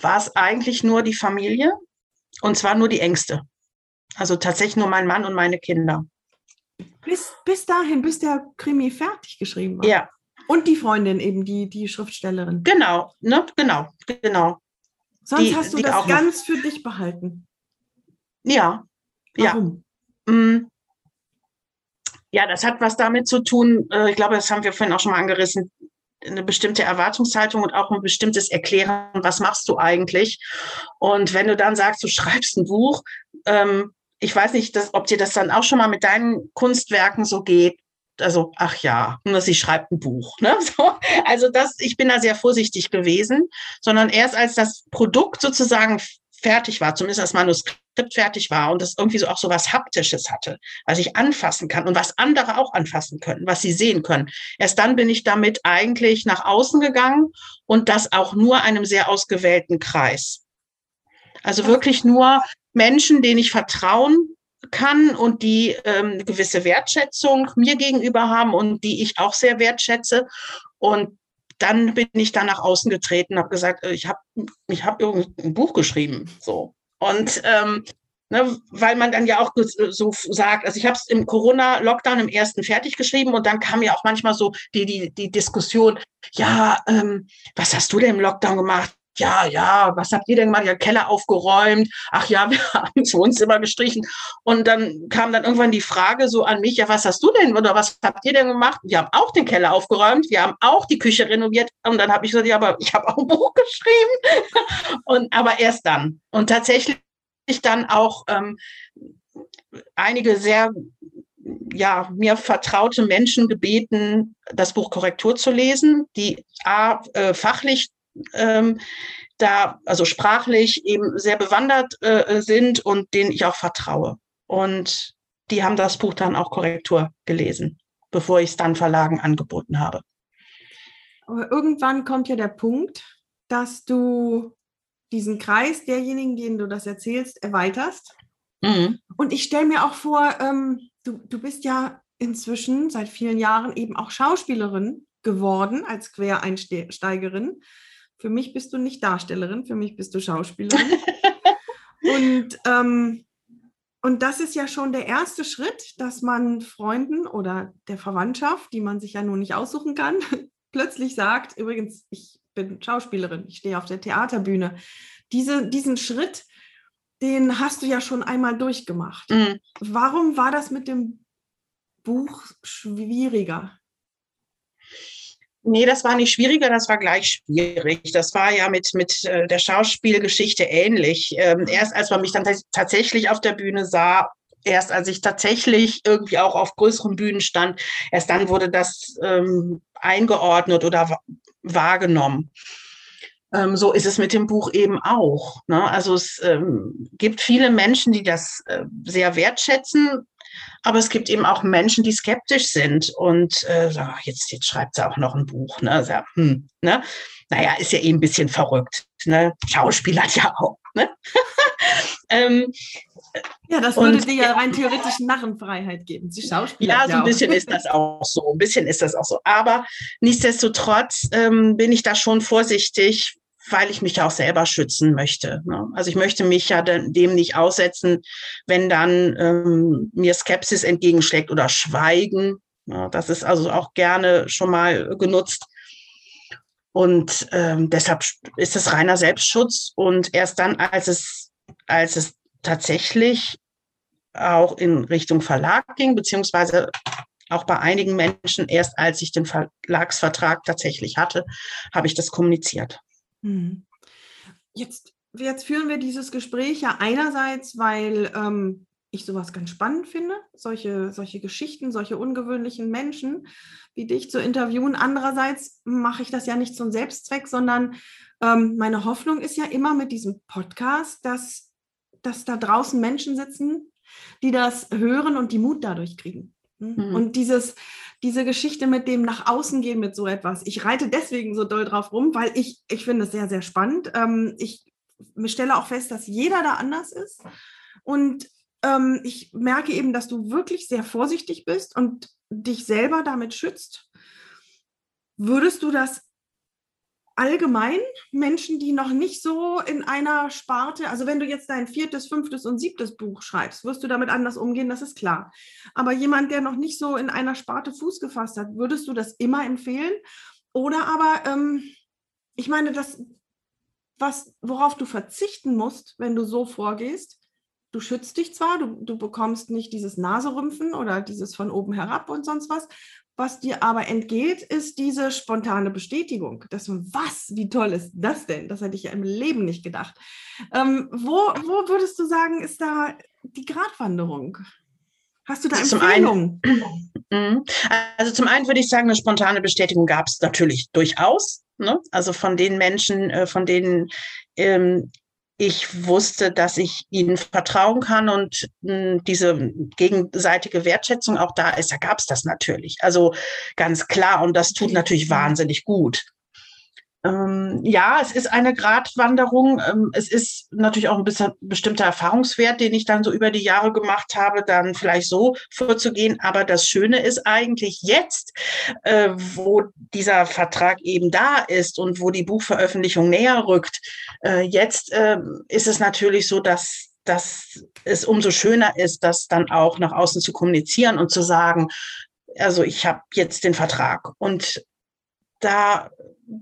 war es eigentlich nur die Familie und zwar nur die Ängste. Also tatsächlich nur mein Mann und meine Kinder. Bis, bis dahin, bis der Krimi fertig geschrieben war. Ja. Und die Freundin eben, die, die Schriftstellerin. Genau, ne, genau, genau. Sonst die, hast du das ganz noch. für dich behalten. Ja. Warum? Ja. Ja, das hat was damit zu tun, äh, ich glaube, das haben wir vorhin auch schon mal angerissen, eine bestimmte Erwartungshaltung und auch ein bestimmtes Erklären, was machst du eigentlich? Und wenn du dann sagst, du schreibst ein Buch, ähm, ich weiß nicht, ob dir das dann auch schon mal mit deinen Kunstwerken so geht. Also, ach ja, nur sie schreibt ein Buch. [laughs] Ne? So, also das, ich bin da sehr vorsichtig gewesen, sondern erst als das Produkt sozusagen fertig war, zumindest das Manuskript fertig war und das irgendwie so auch so was Haptisches hatte, was ich anfassen kann und was andere auch anfassen können, was sie sehen können. Erst dann bin ich damit eigentlich nach außen gegangen und das auch nur einem sehr ausgewählten Kreis. Also wirklich nur Menschen, denen ich Vertrauen kann und die ähm, eine gewisse Wertschätzung mir gegenüber haben und die ich auch sehr wertschätze. Und dann bin ich dann nach außen getreten, habe gesagt, äh, ich habe ich hab ein Buch geschrieben. So. Und ähm, ne, weil man dann ja auch so sagt, also ich habe es im Corona-Lockdown im ersten fertig geschrieben und dann kam ja auch manchmal so die, die, die Diskussion, ja, ähm, was hast du denn im Lockdown gemacht? Ja, ja, was habt ihr denn gemacht? Ja, Keller aufgeräumt. Ach ja, [laughs] wir haben das Wohnzimmer gestrichen. Und dann kam dann irgendwann die Frage so an mich, ja, was hast du denn oder was habt ihr denn gemacht? Wir haben auch den Keller aufgeräumt, wir haben auch die Küche renoviert. Und dann habe ich gesagt, ja, aber ich habe auch ein Buch geschrieben. [laughs] Und aber erst dann. Und tatsächlich dann auch ähm, einige sehr ja, mir vertraute Menschen gebeten, das Buch Korrektur zu lesen, die A, äh, fachlich ähm, da, also sprachlich eben sehr bewandert äh, sind und denen ich auch vertraue. Und die haben das Buch dann auch Korrektur gelesen, bevor ich es dann Verlagen angeboten habe. Aber irgendwann kommt ja der Punkt, dass du diesen Kreis derjenigen, denen du das erzählst, erweiterst. Mhm. Und ich stelle mir auch vor, ähm, du, du bist ja inzwischen seit vielen Jahren eben auch Schauspielerin geworden als Quereinsteigerin. Für mich bist du nicht Darstellerin, für mich bist du Schauspielerin. [laughs] und, ähm, und das ist ja schon der erste Schritt, dass man Freunden oder der Verwandtschaft, die man sich ja nun nicht aussuchen kann, [laughs] plötzlich sagt, übrigens, ich bin Schauspielerin, ich stehe auf der Theaterbühne. Diese, diesen Schritt, den hast du ja schon einmal durchgemacht. Mhm. Warum war das mit dem Buch schwieriger? Nee, das war nicht schwieriger, das war gleich schwierig. Das war ja mit, mit äh, der Schauspielgeschichte ähnlich. Ähm, erst als man mich dann tatsächlich auf der Bühne sah, erst als ich tatsächlich irgendwie auch auf größeren Bühnen stand, erst dann wurde das ähm, eingeordnet oder wahrgenommen. Ähm, so ist es mit dem Buch eben auch. Ne? Also es ähm, gibt viele Menschen, die das äh, sehr wertschätzen, aber es gibt eben auch Menschen, die skeptisch sind und äh, jetzt, jetzt schreibt sie auch noch ein Buch. Ne? So, hm, ne? Naja, ist ja eh ein bisschen verrückt. Ne? Schauspieler [laughs] ja auch. Ne? [laughs] ähm, ja, das würde und, dir ja rein theoretisch Narrenfreiheit geben. Sie Schauspieler. Ja, so ein bisschen ist das auch so. Ein bisschen ist das auch so. Aber nichtsdestotrotz ähm, bin ich da schon vorsichtig, weil ich mich ja auch selber schützen möchte. Ne? Also ich möchte mich ja dem nicht aussetzen, wenn dann ähm, mir Skepsis entgegenschlägt oder Schweigen. Ja, das ist also auch gerne schon mal genutzt. Und ähm, deshalb ist es reiner Selbstschutz. Und erst dann, als es, als es tatsächlich auch in Richtung Verlag ging, beziehungsweise auch bei einigen Menschen, erst als ich den Verlagsvertrag tatsächlich hatte, habe ich das kommuniziert. Mhm. Jetzt, jetzt führen wir dieses Gespräch ja einerseits, weil ähm, ich sowas ganz spannend finde, solche, solche Geschichten, solche ungewöhnlichen Menschen wie dich zu interviewen. Andererseits mache ich das ja nicht zum Selbstzweck, sondern ähm, meine Hoffnung ist ja immer mit diesem Podcast, dass, dass da draußen Menschen sitzen, die das hören und die Mut dadurch kriegen. Mhm. Und dieses, diese Geschichte mit dem nach außen gehen mit so etwas. Ich reite deswegen so doll drauf rum, weil ich, ich finde es sehr, sehr spannend. Ähm, ich stelle auch fest, dass jeder da anders ist. Und ähm, ich merke eben, dass du wirklich sehr vorsichtig bist und dich selber damit schützt. Würdest du das allgemein Menschen, die noch nicht so in einer Sparte, also wenn du jetzt dein viertes, fünftes und siebtes Buch schreibst, wirst du damit anders umgehen, das ist klar. Aber jemand, der noch nicht so in einer Sparte Fuß gefasst hat, würdest du das immer empfehlen? Oder aber, ähm, ich meine, das, was, worauf du verzichten musst, wenn du so vorgehst, du schützt dich zwar, du, du bekommst nicht dieses Naserümpfen oder dieses von oben herab und sonst was, was dir aber entgeht, ist diese spontane Bestätigung. Dass man, was, wie toll ist das denn? Das hätte ich ja im Leben nicht gedacht. Ähm, wo, wo würdest du sagen, ist da die Gratwanderung? Hast du da Empfehlungen? Zum einen, mhm. also zum einen würde ich sagen, eine spontane Bestätigung gab es natürlich durchaus. Ne? Also von den Menschen, äh, von denen ähm, ich wusste, dass ich ihnen vertrauen kann und mh, hm, diese gegenseitige Wertschätzung auch da ist, da gab es das natürlich. Also ganz klar und das tut natürlich wahnsinnig gut. Ähm, ja, es ist eine Gratwanderung. Ähm, es ist natürlich auch ein bisschen bestimmter Erfahrungswert, den ich dann so über die Jahre gemacht habe, dann vielleicht so vorzugehen. Aber das Schöne ist eigentlich jetzt, äh, wo dieser Vertrag eben da ist und wo die Buchveröffentlichung näher rückt, äh, jetzt äh, ist es natürlich so, dass dass es umso schöner ist, das dann auch nach außen zu kommunizieren und zu sagen, also ich habe jetzt den Vertrag. Und da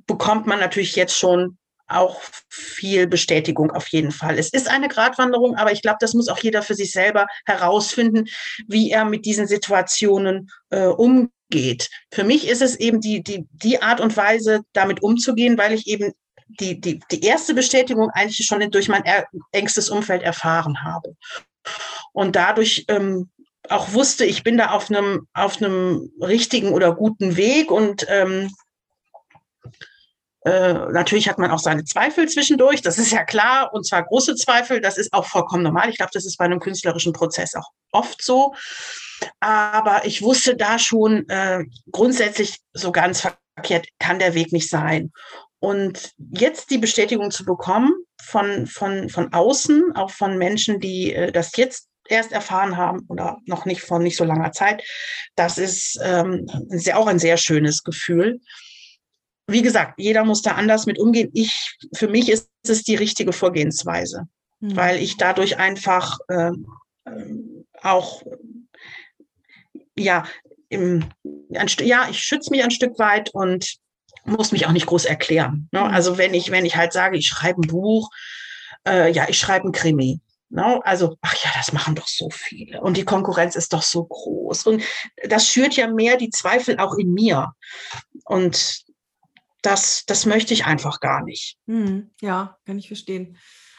bekommt man natürlich jetzt schon auch viel Bestätigung auf jeden Fall. Es ist eine Gratwanderung, aber ich glaube, das muss auch jeder für sich selber herausfinden, wie er mit diesen Situationen äh, umgeht. Für mich ist es eben die, die, die Art und Weise, damit umzugehen, weil ich eben die, die, die erste Bestätigung eigentlich schon durch mein engstes Umfeld erfahren habe. Und dadurch ähm, auch wusste, ich bin da auf einem, auf richtigen oder guten Weg und ähm, äh, natürlich hat man auch seine Zweifel zwischendurch, das ist ja klar, und zwar große Zweifel, das ist auch vollkommen normal. Ich glaube, das ist bei einem künstlerischen Prozess auch oft so. Aber ich wusste da schon äh, grundsätzlich so ganz verkehrt kann der Weg nicht sein. Und jetzt die Bestätigung zu bekommen von, von, von außen, auch von Menschen, die äh, das jetzt erst erfahren haben oder noch nicht vor nicht so langer Zeit, das ist ähm, sehr, auch ein sehr schönes Gefühl. Wie gesagt, jeder muss da anders mit umgehen. Ich, für mich ist es die richtige Vorgehensweise, mhm. weil ich dadurch einfach äh, auch ja, im, ein, ja, ich schütze mich ein Stück weit und muss mich auch nicht groß erklären. Ne? Mhm. Also wenn ich, wenn ich halt sage, ich schreibe ein Buch, äh, ja, ich schreibe ein Krimi. Ne? Also, ach ja, das machen doch so viele. Und die Konkurrenz ist doch so groß. Und das schürt ja mehr die Zweifel auch in mir. Und das, das möchte ich einfach gar nicht. Mhm. Ja, kann ich verstehen.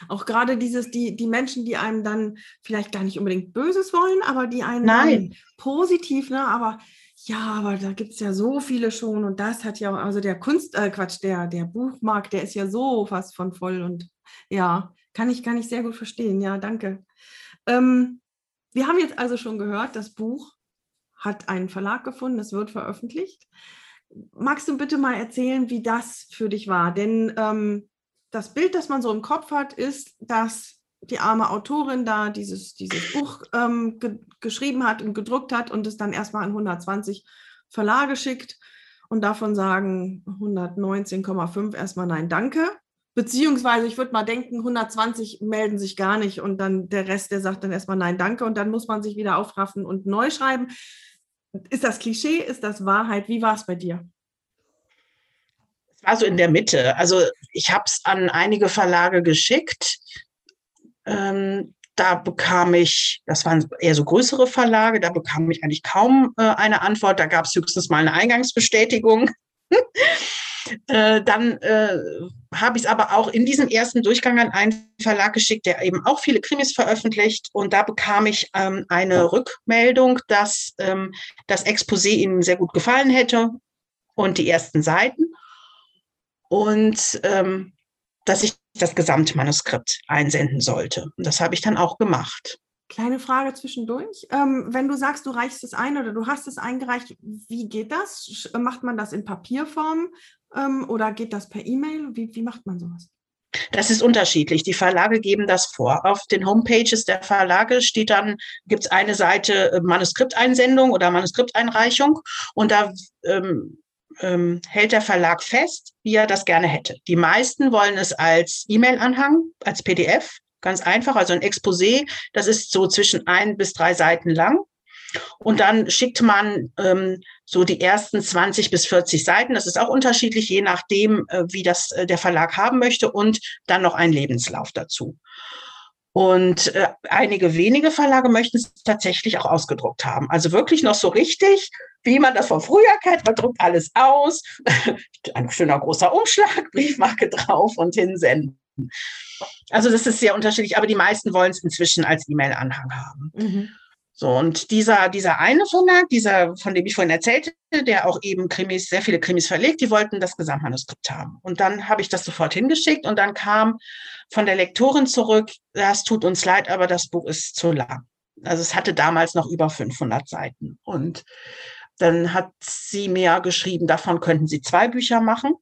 Auch gerade dieses, die, die Menschen, die einem dann vielleicht gar nicht unbedingt Böses wollen, aber die einen Nein. positiv, ne, aber ja, aber da gibt es ja so viele schon und das hat ja, also der Kunst, äh, Quatsch, der, der Buchmarkt, der ist ja so fast von voll und ja, kann ich, kann ich sehr gut verstehen. Ja, danke. Ähm, wir haben jetzt also schon gehört, das Buch hat einen Verlag gefunden, es wird veröffentlicht. Magst du bitte mal erzählen, wie das für dich war? Denn ähm, das Bild, das man so im Kopf hat, ist, dass die arme Autorin da dieses, dieses Buch ähm, ge geschrieben hat und gedruckt hat und es dann erstmal an 120 Verlage schickt und davon sagen 119,5 erstmal nein, danke. Beziehungsweise ich würde mal denken, 120 melden sich gar nicht und dann der Rest, der sagt dann erstmal nein, danke und dann muss man sich wieder aufraffen und neu schreiben. Ist das Klischee? Ist das Wahrheit? Wie war es bei dir? Es war so in der Mitte. Also ich habe es an einige Verlage geschickt ähm, da bekam ich, das waren eher so größere Verlage, da bekam ich eigentlich kaum äh, eine Antwort. Da gab es höchstens mal eine Eingangsbestätigung. [laughs] äh, dann äh, habe ich es aber auch in diesem ersten Durchgang an einen Verlag geschickt, der eben auch viele Krimis veröffentlicht. Und da bekam ich ähm, eine Rückmeldung, dass ähm, das Exposé ihnen sehr gut gefallen hätte und die ersten Seiten. Und ähm, dass ich das Gesamtmanuskript einsenden sollte. Und das habe ich dann auch gemacht. Kleine Frage zwischendurch. Ähm, wenn du sagst, du reichst es ein oder du hast es eingereicht, wie geht das? Macht man das in Papierform ähm, oder geht das per E-Mail? Wie, wie macht man sowas? Das ist unterschiedlich. Die Verlage geben das vor. Auf den Homepages der Verlage steht dann, gibt es eine Seite äh, Manuskripteinsendung oder Manuskripteinreichung und da ähm, ähm, hält der Verlag fest, wie er das gerne hätte. Die meisten wollen es als E-Mail-Anhang, als PDF, ganz einfach, also ein Exposé. Das ist so zwischen ein bis drei Seiten lang. Und dann schickt man ähm, so die ersten 20 bis 40 Seiten. Das ist auch unterschiedlich, je nachdem, äh, wie das äh, der Verlag haben möchte und dann noch einen Lebenslauf dazu. Und äh, einige wenige Verlage möchten es tatsächlich auch ausgedruckt haben. Also wirklich noch so richtig, wie man das von früher kennt. Man druckt alles aus, [laughs] ein schöner großer Umschlag, [laughs] Briefmarke drauf und hinsenden. Also das ist sehr unterschiedlich, aber die meisten wollen es inzwischen als E-Mail-Anhang haben. Mhm. So, und dieser, dieser eine Verlag, dieser, von dem ich vorhin erzählte, der auch eben Krimis, sehr viele Krimis verlegt, die wollten das Gesamtmanuskript haben. Und dann habe ich das sofort hingeschickt und dann kam von der Lektorin zurück, das tut uns leid, aber das Buch ist zu lang. Also es hatte damals noch über 500 Seiten. Und dann hat sie mir geschrieben, davon könnten sie zwei Bücher machen.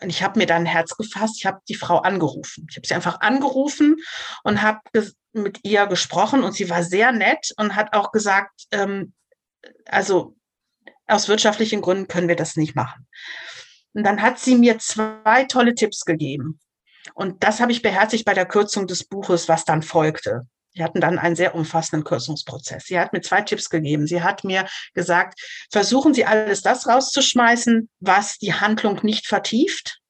Und ich habe mir dann ein Herz gefasst, ich habe die Frau angerufen. Ich habe sie einfach angerufen und habe mit ihr gesprochen und sie war sehr nett und hat auch gesagt, ähm, also aus wirtschaftlichen Gründen können wir das nicht machen. Und dann hat sie mir zwei tolle Tipps gegeben. Und das habe ich beherzigt bei der Kürzung des Buches, was dann folgte. Sie hatten dann einen sehr umfassenden Kürzungsprozess. Sie hat mir zwei Tipps gegeben. Sie hat mir gesagt, versuchen Sie alles das rauszuschmeißen, was die Handlung nicht vertieft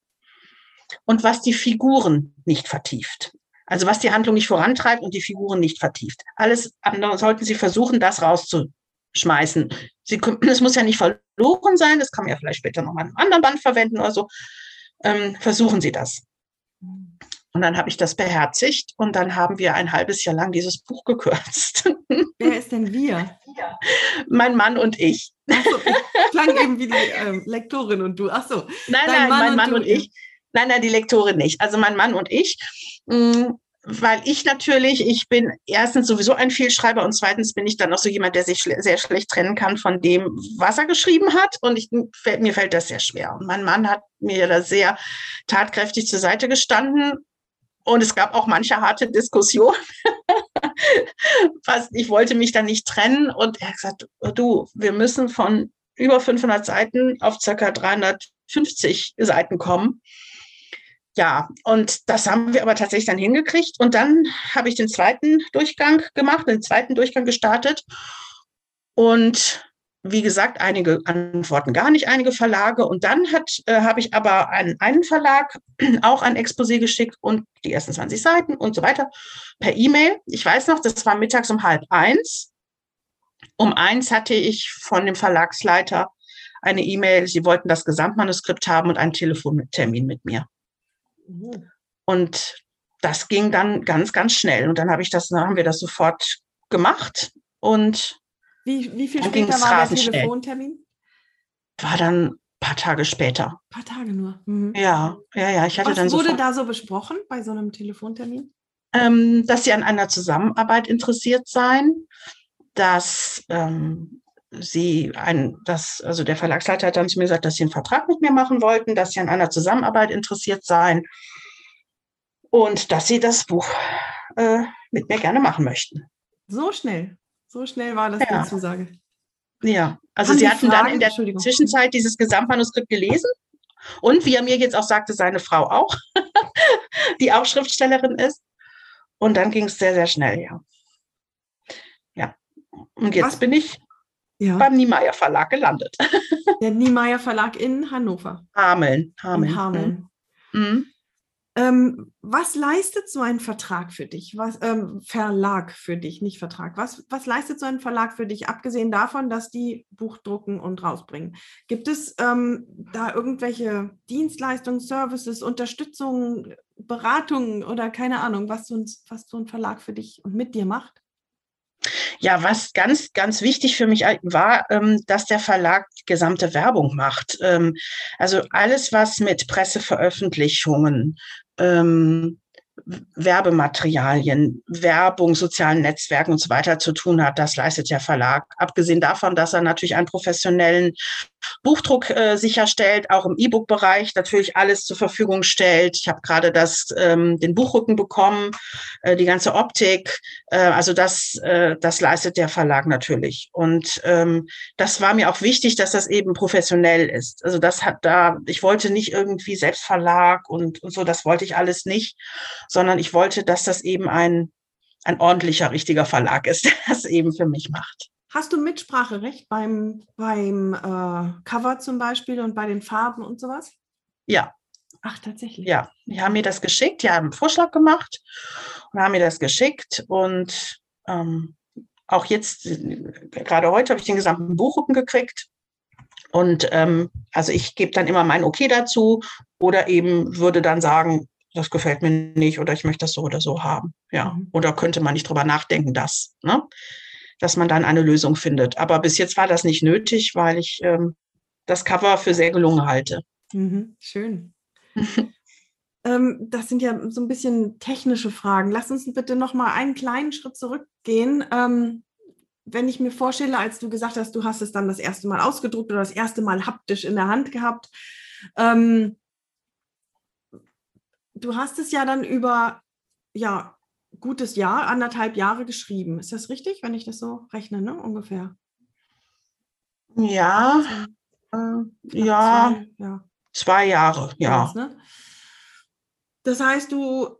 und was die Figuren nicht vertieft. Also was die Handlung nicht vorantreibt und die Figuren nicht vertieft. Alles andere sollten Sie versuchen, das rauszuschmeißen. Sie, es muss ja nicht verloren sein, das kann man ja vielleicht später nochmal in einem anderen Band verwenden oder so. Ähm, versuchen Sie das. Und dann habe ich das beherzigt und dann haben wir ein halbes Jahr lang dieses Buch gekürzt. [laughs] Wer ist denn wir? Mein Mann und ich. Achso, ich klang eben wie die ähm, Lektorin und du. Achso. Nein, nein, Mann mein und Mann und, ich. Nein, nein, die Lektorin nicht. Also mein Mann und ich. Mm, weil ich natürlich, ich bin erstens sowieso ein Vielschreiber und zweitens bin ich dann auch so jemand, der sich schle sehr schlecht trennen kann von dem, was er geschrieben hat. Und ich, mir fällt das sehr schwer. Und mein Mann hat mir da sehr tatkräftig zur Seite gestanden. Und es gab auch manche harte Diskussionen. [laughs] was, ich wollte mich dann nicht trennen. Und er hat gesagt, du, wir müssen von über 500 Seiten auf circa 350 Seiten kommen ja, und das haben wir aber tatsächlich dann hingekriegt. Und dann habe ich den zweiten Durchgang gemacht, den zweiten Durchgang gestartet. Und wie gesagt, einige antworten gar nicht, einige Verlage. Und dann äh, habe ich aber einen, einen Verlag [clears throat] auch ein Exposé geschickt und die ersten 20 Seiten und so weiter per E-Mail. Ich weiß noch, das war mittags um halb eins. Um eins hatte ich von dem Verlagsleiter eine E-Mail, sie wollten das Gesamtmanuskript haben und einen Telefontermin mit mir. Mhm. Und das ging dann ganz, ganz schnell. Und dann habe ich das, dann haben wir das sofort gemacht. Und wie, wie viel später war der Telefontermin? War dann ein paar Tage später. Ein paar Tage nur. Mhm. Ja, ja, ja. Ich hatte Was dann wurde da so besprochen bei so einem Telefontermin? Ähm, dass sie an einer Zusammenarbeit interessiert seien, dass ähm, sie ein, dass, also der Verlagsleiter hat dann zu mir gesagt, dass sie einen Vertrag mit mir machen wollten, dass sie an einer Zusammenarbeit interessiert seien und dass sie das Buch äh, mit mir gerne machen möchten. So schnell, so schnell war das ja. die Zusage. Ja, also Haben sie hatten Fragen? dann in der Zwischenzeit dieses Gesamtmanuskript gelesen und wie er mir jetzt auch sagte, seine Frau auch, [laughs] die auch Schriftstellerin ist. Und dann ging es sehr, sehr schnell, ja. Ja. Und jetzt Was? bin ich ja. beim Niemeyer Verlag gelandet. [laughs] Der Niemeyer Verlag in Hannover. Hameln. Hameln. In Hameln. Mhm. mhm. Ähm, was leistet so ein Vertrag für dich? Was, ähm, Verlag für dich, nicht Vertrag. Was, was leistet so ein Verlag für dich, abgesehen davon, dass die Buch drucken und rausbringen? Gibt es ähm, da irgendwelche Dienstleistungen, Services, Unterstützung, Beratungen oder keine Ahnung, was so, ein, was so ein Verlag für dich und mit dir macht? Ja, was ganz, ganz wichtig für mich war, ähm, dass der Verlag gesamte Werbung macht. Ähm, also alles, was mit Presseveröffentlichungen, ähm, Werbematerialien, Werbung, sozialen Netzwerken und so weiter zu tun hat. Das leistet der Verlag. Abgesehen davon, dass er natürlich einen professionellen Buchdruck äh, sicherstellt, auch im E-Book-Bereich natürlich alles zur Verfügung stellt. Ich habe gerade das ähm, den Buchrücken bekommen, äh, die ganze Optik. Äh, also das äh, das leistet der Verlag natürlich. Und ähm, das war mir auch wichtig, dass das eben professionell ist. Also das hat da, ich wollte nicht irgendwie Selbstverlag und, und so, das wollte ich alles nicht, sondern ich wollte, dass das eben ein, ein ordentlicher, richtiger Verlag ist, [laughs] der das eben für mich macht. Hast du Mitspracherecht beim, beim äh, Cover zum Beispiel und bei den Farben und sowas? Ja. Ach, tatsächlich. Ja, die haben mir das geschickt, die haben einen Vorschlag gemacht und haben mir das geschickt. Und ähm, auch jetzt, gerade heute, habe ich den gesamten Buchrücken gekriegt. Und ähm, also ich gebe dann immer mein Okay dazu oder eben würde dann sagen, das gefällt mir nicht oder ich möchte das so oder so haben. Ja. Mhm. Oder könnte man nicht drüber nachdenken, dass, ne? Dass man dann eine Lösung findet. Aber bis jetzt war das nicht nötig, weil ich ähm, das Cover für sehr gelungen halte. Mhm, schön. [laughs] ähm, das sind ja so ein bisschen technische Fragen. Lass uns bitte noch mal einen kleinen Schritt zurückgehen. Ähm, wenn ich mir vorstelle, als du gesagt hast, du hast es dann das erste Mal ausgedruckt oder das erste Mal haptisch in der Hand gehabt, ähm, du hast es ja dann über ja gutes Jahr, anderthalb Jahre geschrieben. Ist das richtig, wenn ich das so rechne, ne? Ungefähr. Ja, äh, ja, zwei, ja, zwei, Jahre, ja. Ne? das heißt, du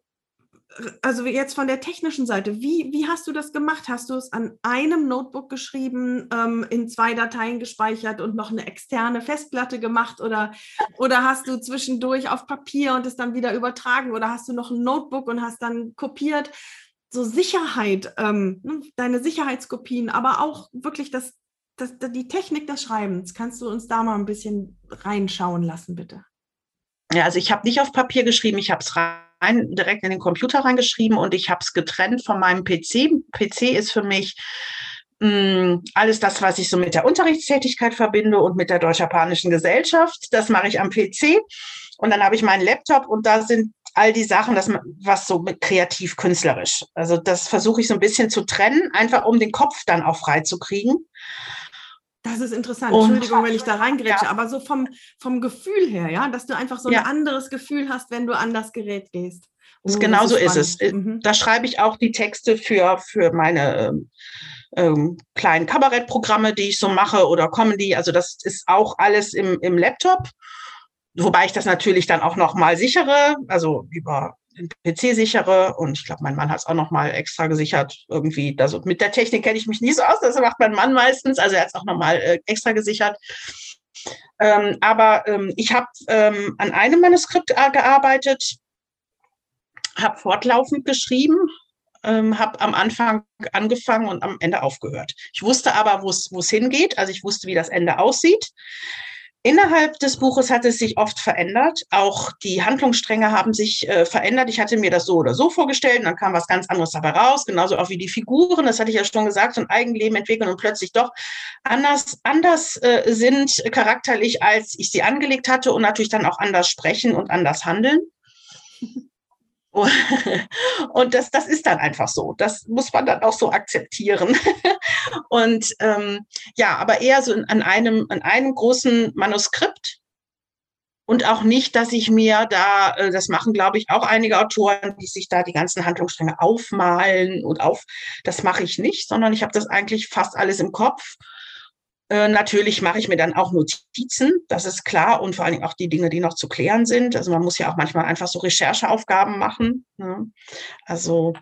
also jetzt von der technischen Seite, wie, wie hast du das gemacht? Hast du es an einem Notebook geschrieben, ähm, in zwei Dateien gespeichert und noch eine externe Festplatte gemacht oder, oder hast du zwischendurch auf Papier und es dann wieder übertragen oder hast du noch ein Notebook und hast dann kopiert? So Sicherheit, ähm, ne, deine Sicherheitskopien, aber auch wirklich das, das, die Technik des Schreibens. Kannst du uns da mal ein bisschen reinschauen lassen, bitte? Ja, also ich habe nicht auf Papier geschrieben, ich habe es rein, direkt in den Computer reingeschrieben und ich habe es getrennt von meinem PC. PC ist für mich mh, hm, alles das, was ich so mit der Unterrichtstätigkeit verbinde und mit der Deutsch-Japanischen Gesellschaft. Das mache ich am PC. Und dann habe ich meinen Laptop und da sind all die Sachen, das, was so mit kreativ künstlerisch. Also das versuche ich so ein bisschen zu trennen, einfach um den Kopf dann auch frei zu kriegen. Das ist interessant. Und, Entschuldigung, wenn ich da reingrätsche, ja. aber so vom, vom Gefühl her, ja, dass du einfach so ein ja. anderes Gefühl hast, wenn du an das Gerät gehst. Oh, genau so ist es. Mhm. Da schreibe ich auch die Texte für, für meine ähm, ähm, kleinen Kabarettprogramme, die ich so mache oder Comedy. Also das ist auch alles im, im Laptop. Wobei ich das natürlich dann auch nochmal sichere, also über PC sichere und ich glaube, mein Mann hat es auch nochmal extra gesichert. Irgendwie, also mit der Technik kenne ich mich nie so aus, das macht mein Mann meistens, also er hat es auch nochmal äh, extra gesichert. Ähm, aber ähm, ich habe ähm, an einem Manuskript äh, gearbeitet, habe fortlaufend geschrieben, ähm, habe am Anfang angefangen und am Ende aufgehört. Ich wusste aber, wo es hingeht, also ich wusste, wie das Ende aussieht. Innerhalb des Buches hat es sich oft verändert. Auch die Handlungsstränge haben sich äh, verändert. Ich hatte mir das so oder so vorgestellt und dann kam was ganz anderes dabei raus. Genauso auch wie die Figuren, das hatte ich ja schon gesagt, so ein Eigenleben entwickeln und plötzlich doch anders, anders äh, sind charakterlich, als ich sie angelegt hatte und natürlich dann auch anders sprechen und anders handeln. [laughs] Und das, das ist dann einfach so. Das muss man dann auch so akzeptieren. [laughs] Und ähm, ja, aber eher so an einem, an einem großen Manuskript. Und auch nicht, dass ich mir da, äh, das machen, glaube ich, auch einige Autoren, die sich da die ganzen Handlungsstränge aufmalen und auf, das mache ich nicht, sondern ich habe das eigentlich fast alles im Kopf äh, natürlich mache ich mir dann auch Notizen, das ist klar, und vor allen Dingen auch die Dinge, die noch zu klären sind. Also man muss ja auch manchmal einfach so Rechercheaufgaben machen. Ne? Also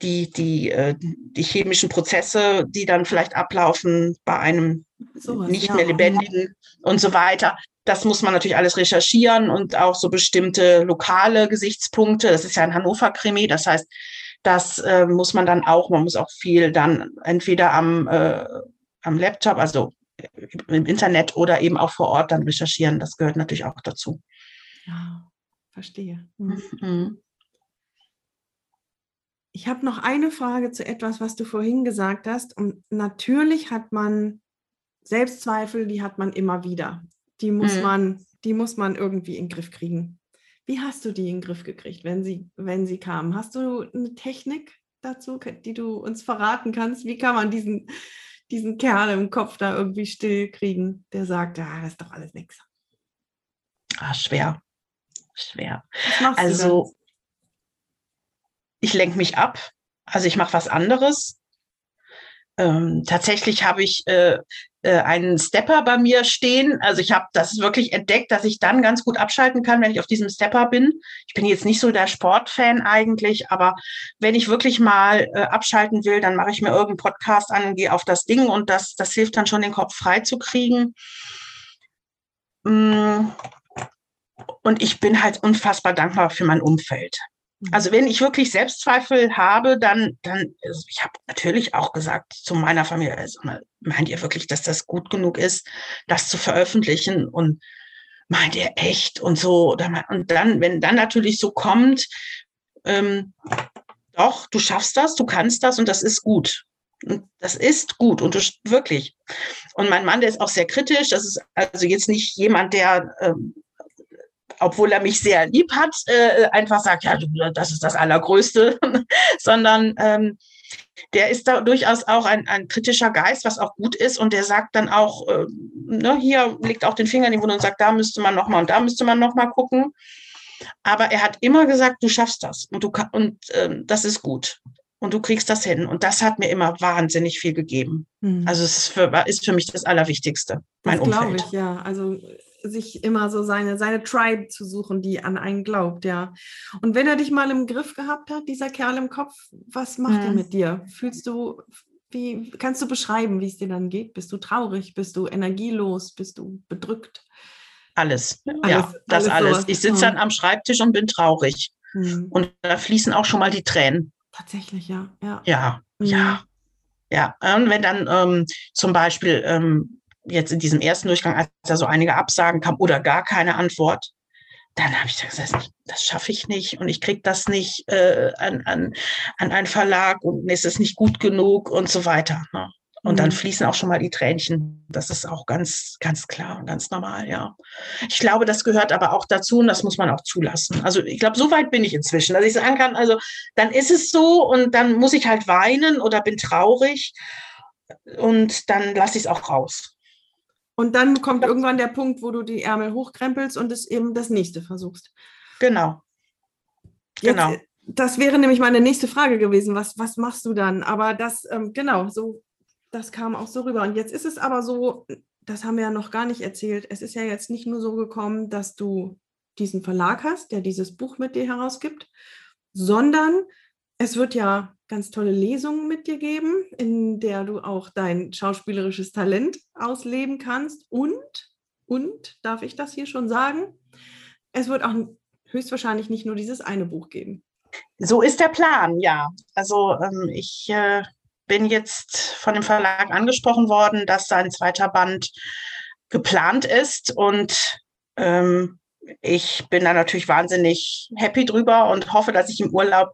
die, die, äh, die chemischen Prozesse, die dann vielleicht ablaufen bei einem Sowas, nicht ja. mehr lebendigen und so weiter. Das muss man natürlich alles recherchieren und auch so bestimmte lokale Gesichtspunkte. Das ist ja ein Hannover-Krimi, das heißt, das äh, muss man dann auch, man muss auch viel dann entweder am äh, am Laptop, also im Internet oder eben auch vor Ort dann recherchieren. Das gehört natürlich auch dazu. Ja, verstehe. Mhm. mhm. Ich habe noch eine Frage zu etwas, was du vorhin gesagt hast. Und natürlich hat man Selbstzweifel, die hat man immer wieder. Die muss mhm. man, die muss man irgendwie in den Griff kriegen. Wie hast du die in den Griff gekriegt, wenn sie, wenn sie kamen? Hast du eine Technik dazu, die du uns verraten kannst? Wie kann man diesen, diesen Kerl im Kopf da irgendwie still kriegen, der sagt, ja, das ist doch alles nichts. Ah, schwer. Schwer. also, ich lenke mich ab. Also ich mache was anderes. Ähm, tatsächlich habe ich äh, äh, einen Stepper bei mir stehen. Also ich habe das wirklich entdeckt, dass ich dann ganz gut abschalten kann, wenn ich auf diesem Stepper bin. Ich bin jetzt nicht so der Sportfan eigentlich, aber wenn ich wirklich mal äh, abschalten will, dann mache ich mir irgendeinen Podcast an gehe auf das Ding und das, das hilft dann schon, den Kopf frei zu kriegen. Mm. Und ich bin halt unfassbar dankbar für mein Umfeld. Also wenn ich wirklich Selbstzweifel habe, dann, dann, also ich habe natürlich auch gesagt zu meiner Familie, also meint ihr wirklich, dass das gut genug ist, das zu veröffentlichen? Und meint ihr echt und so? Und dann, wenn dann natürlich so kommt, ähm, doch, du schaffst das, du kannst das und das ist gut. Und das ist gut und du, wirklich. Und mein Mann, der ist auch sehr kritisch. Das ist also jetzt nicht jemand, der ähm, obwohl er mich sehr lieb hat, äh, einfach sagt, ja, das ist das Allergrößte, [laughs] sondern ähm, der ist da durchaus auch ein, ein kritischer Geist, was auch gut ist. Und der sagt dann auch, äh, ne, hier legt auch den Finger in die Wunde und sagt, da müsste man nochmal und da müsste man nochmal gucken. Aber er hat immer gesagt, du schaffst das und du und ähm, das ist gut und du kriegst das hin. Und das hat mir immer wahnsinnig viel gegeben. Mhm. Also es ist für, ist für, mich das Allerwichtigste, mein das Umfeld. glaube ich, ja. Also sich immer so seine, seine Tribe zu suchen, die an einen glaubt, ja. Und wenn er dich mal im Griff gehabt hat, dieser Kerl im Kopf, was macht mhm. er mit dir? Fühlst du, wie kannst du beschreiben, wie es dir dann geht? Bist du traurig? Bist du energielos? Bist du bedrückt? Alles, alles ja, das alles. alles. Ich sitze dann am Schreibtisch und bin traurig. Mhm. Und da fließen auch schon mal die Tränen. Tatsächlich, ja. Ja, ja. Mhm. ja. ja. Und wenn dann ähm, zum Beispiel ähm, jetzt in diesem ersten Durchgang, als da so einige Absagen kamen oder gar keine Antwort, dann habe ich gesagt, das schaffe ich nicht und ich kriege das nicht äh, an, an, an einen Verlag und es ist nicht gut genug und so weiter. Ne? Und mhm. dann fließen auch schon mal die Tränchen. Das ist auch ganz, ganz klar und ganz normal, ja. Ich glaube, das gehört aber auch dazu und das muss man auch zulassen. Also ich glaube, so weit bin ich inzwischen, dass ich sagen kann, also dann ist es so und dann muss ich halt weinen oder bin traurig und dann lasse ich es auch raus. Und dann kommt irgendwann der Punkt, wo du die Ärmel hochkrempelst und es eben das nächste versuchst. Genau. Genau. Jetzt, das wäre nämlich meine nächste Frage gewesen. Was, was machst du dann? Aber das, ähm, genau, so, das kam auch so rüber. Und jetzt ist es aber so, das haben wir ja noch gar nicht erzählt. Es ist ja jetzt nicht nur so gekommen, dass du diesen Verlag hast, der dieses Buch mit dir herausgibt, sondern es wird ja ganz tolle Lesungen mit dir geben, in der du auch dein schauspielerisches Talent ausleben kannst. Und, und, darf ich das hier schon sagen? Es wird auch höchstwahrscheinlich nicht nur dieses eine Buch geben. So ist der Plan, ja. Also ähm, ich äh, bin jetzt von dem Verlag angesprochen worden, dass sein zweiter Band geplant ist und ähm, ich bin da natürlich wahnsinnig happy drüber und hoffe, dass ich im Urlaub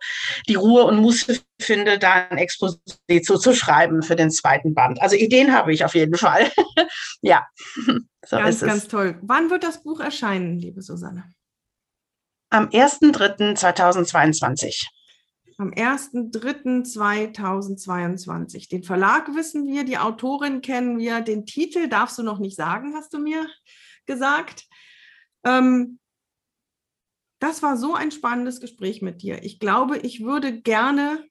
die Ruhe und Muße finde, da ein Exposé zu, zu schreiben für den zweiten Band. Also Ideen habe ich auf jeden Fall. [laughs] ja. [laughs] So ganz, ganz toll. Wann wird das Buch erscheinen, liebe Susanne? Am 1.3.2022. Am 1.3.2022. Den Verlag wissen wir, die Autorin kennen wir, den Titel darfst du noch nicht sagen, hast du mir gesagt. Ähm, das war so ein spannendes Gespräch mit dir. Ich glaube, ich würde gerne,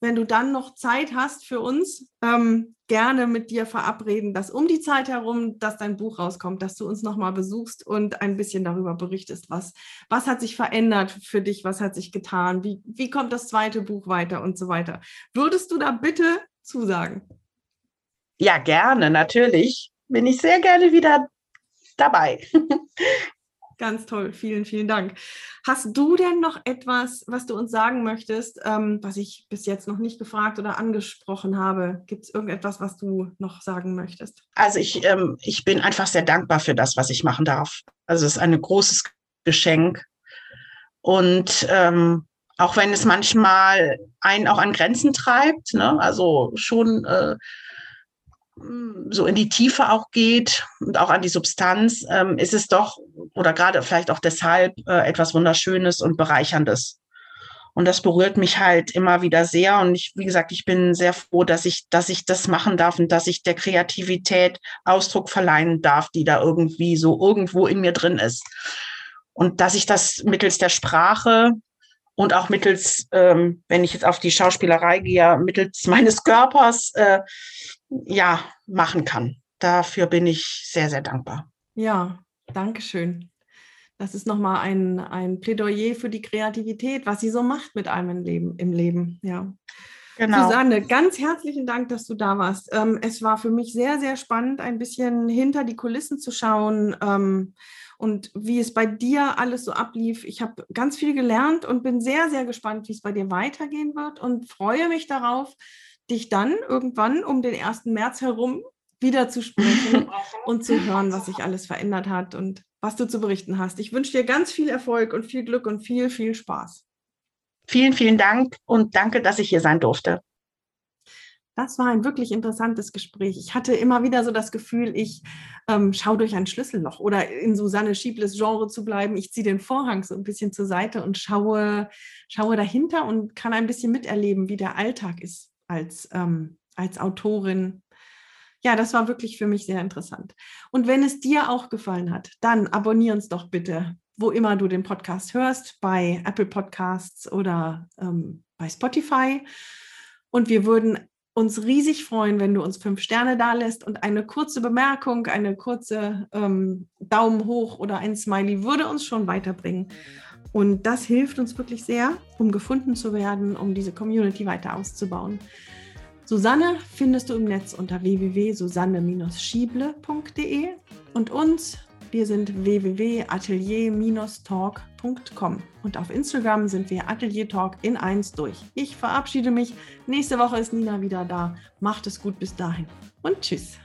wenn du dann noch Zeit hast für uns, ähm, gerne mit dir verabreden, dass um die Zeit herum, dass dein Buch rauskommt, dass du uns nochmal besuchst und ein bisschen darüber berichtest, was, was hat sich verändert für dich, was hat sich getan, wie, wie kommt das zweite Buch weiter und so weiter. Würdest du da bitte zusagen? Ja, gerne, natürlich. Bin ich sehr gerne wieder dabei. Ganz toll, vielen, vielen Dank. Hast du denn noch etwas, was du uns sagen möchtest, ähm, was ich bis jetzt noch nicht gefragt oder angesprochen habe? Gibt es irgendetwas, was du noch sagen möchtest? Also ich, ähm, ich bin einfach sehr dankbar für das, was ich machen darf. Also es ist ein großes Geschenk. Und ähm, auch wenn es manchmal einen auch an Grenzen treibt, ne? also schon äh, so in die Tiefe auch geht und auch an die Substanz, ähm, ist es doch oder gerade vielleicht auch deshalb äh, etwas Wunderschönes und Bereicherndes. Und das berührt mich halt immer wieder sehr. Und ich, wie gesagt, ich bin sehr froh, dass ich, dass ich das machen darf und dass ich der Kreativität Ausdruck verleihen darf, die da irgendwie so irgendwo in mir drin ist. Und dass ich das mittels der Sprache und auch mittels, ähm, wenn ich jetzt auf die Schauspielerei gehe, mittels meines Körpers äh, ja, machen kann. Dafür bin ich sehr, sehr dankbar. Ja, danke schön. Das ist nochmal ein, ein Plädoyer für die Kreativität, was sie so macht mit einem im Leben. Im Leben. Ja. Genau. Susanne, ganz herzlichen Dank, dass du da warst. Ähm, es war für mich sehr, sehr spannend, ein bisschen hinter die Kulissen zu schauen ähm, und wie es bei dir alles so ablief. Ich habe ganz viel gelernt und bin sehr, sehr gespannt, wie es bei dir weitergehen wird und freue mich darauf, dich dann irgendwann um den 1. März herum wieder zu sprechen [laughs] und zu hören, was sich alles verändert hat und was du zu berichten hast. Ich wünsche dir ganz viel Erfolg und viel Glück und viel, viel Spaß. Vielen, vielen Dank und danke, dass ich hier sein durfte. Das war ein wirklich interessantes Gespräch. Ich hatte immer wieder so das Gefühl, ich ähm, schaue durch ein Schlüsselloch oder in Susanne Schiebles Genre zu bleiben. Ich ziehe den Vorhang so ein bisschen zur Seite und schaue, schaue dahinter und kann ein bisschen miterleben, wie der Alltag ist als, ähm, als Autorin. Ja, das war wirklich für mich sehr interessant. Und wenn es dir auch gefallen hat, dann abonniere uns doch bitte wo immer du den Podcast hörst, bei Apple Podcasts oder ähm, bei Spotify. Und wir würden uns riesig freuen, wenn du uns fünf Sterne da lässt und eine kurze Bemerkung, eine kurze ähm, Daumen hoch oder ein Smiley würde uns schon weiterbringen. Und das hilft uns wirklich sehr, um gefunden zu werden, um diese Community weiter auszubauen. Susanne findest du im Netz unter www.susanne-schieble.de und uns wir sind www.atelier-talk.com und auf Instagram sind wir Atelier Talk in 1 durch. Ich verabschiede mich. Nächste Woche ist Nina wieder da. Macht es gut bis dahin und tschüss.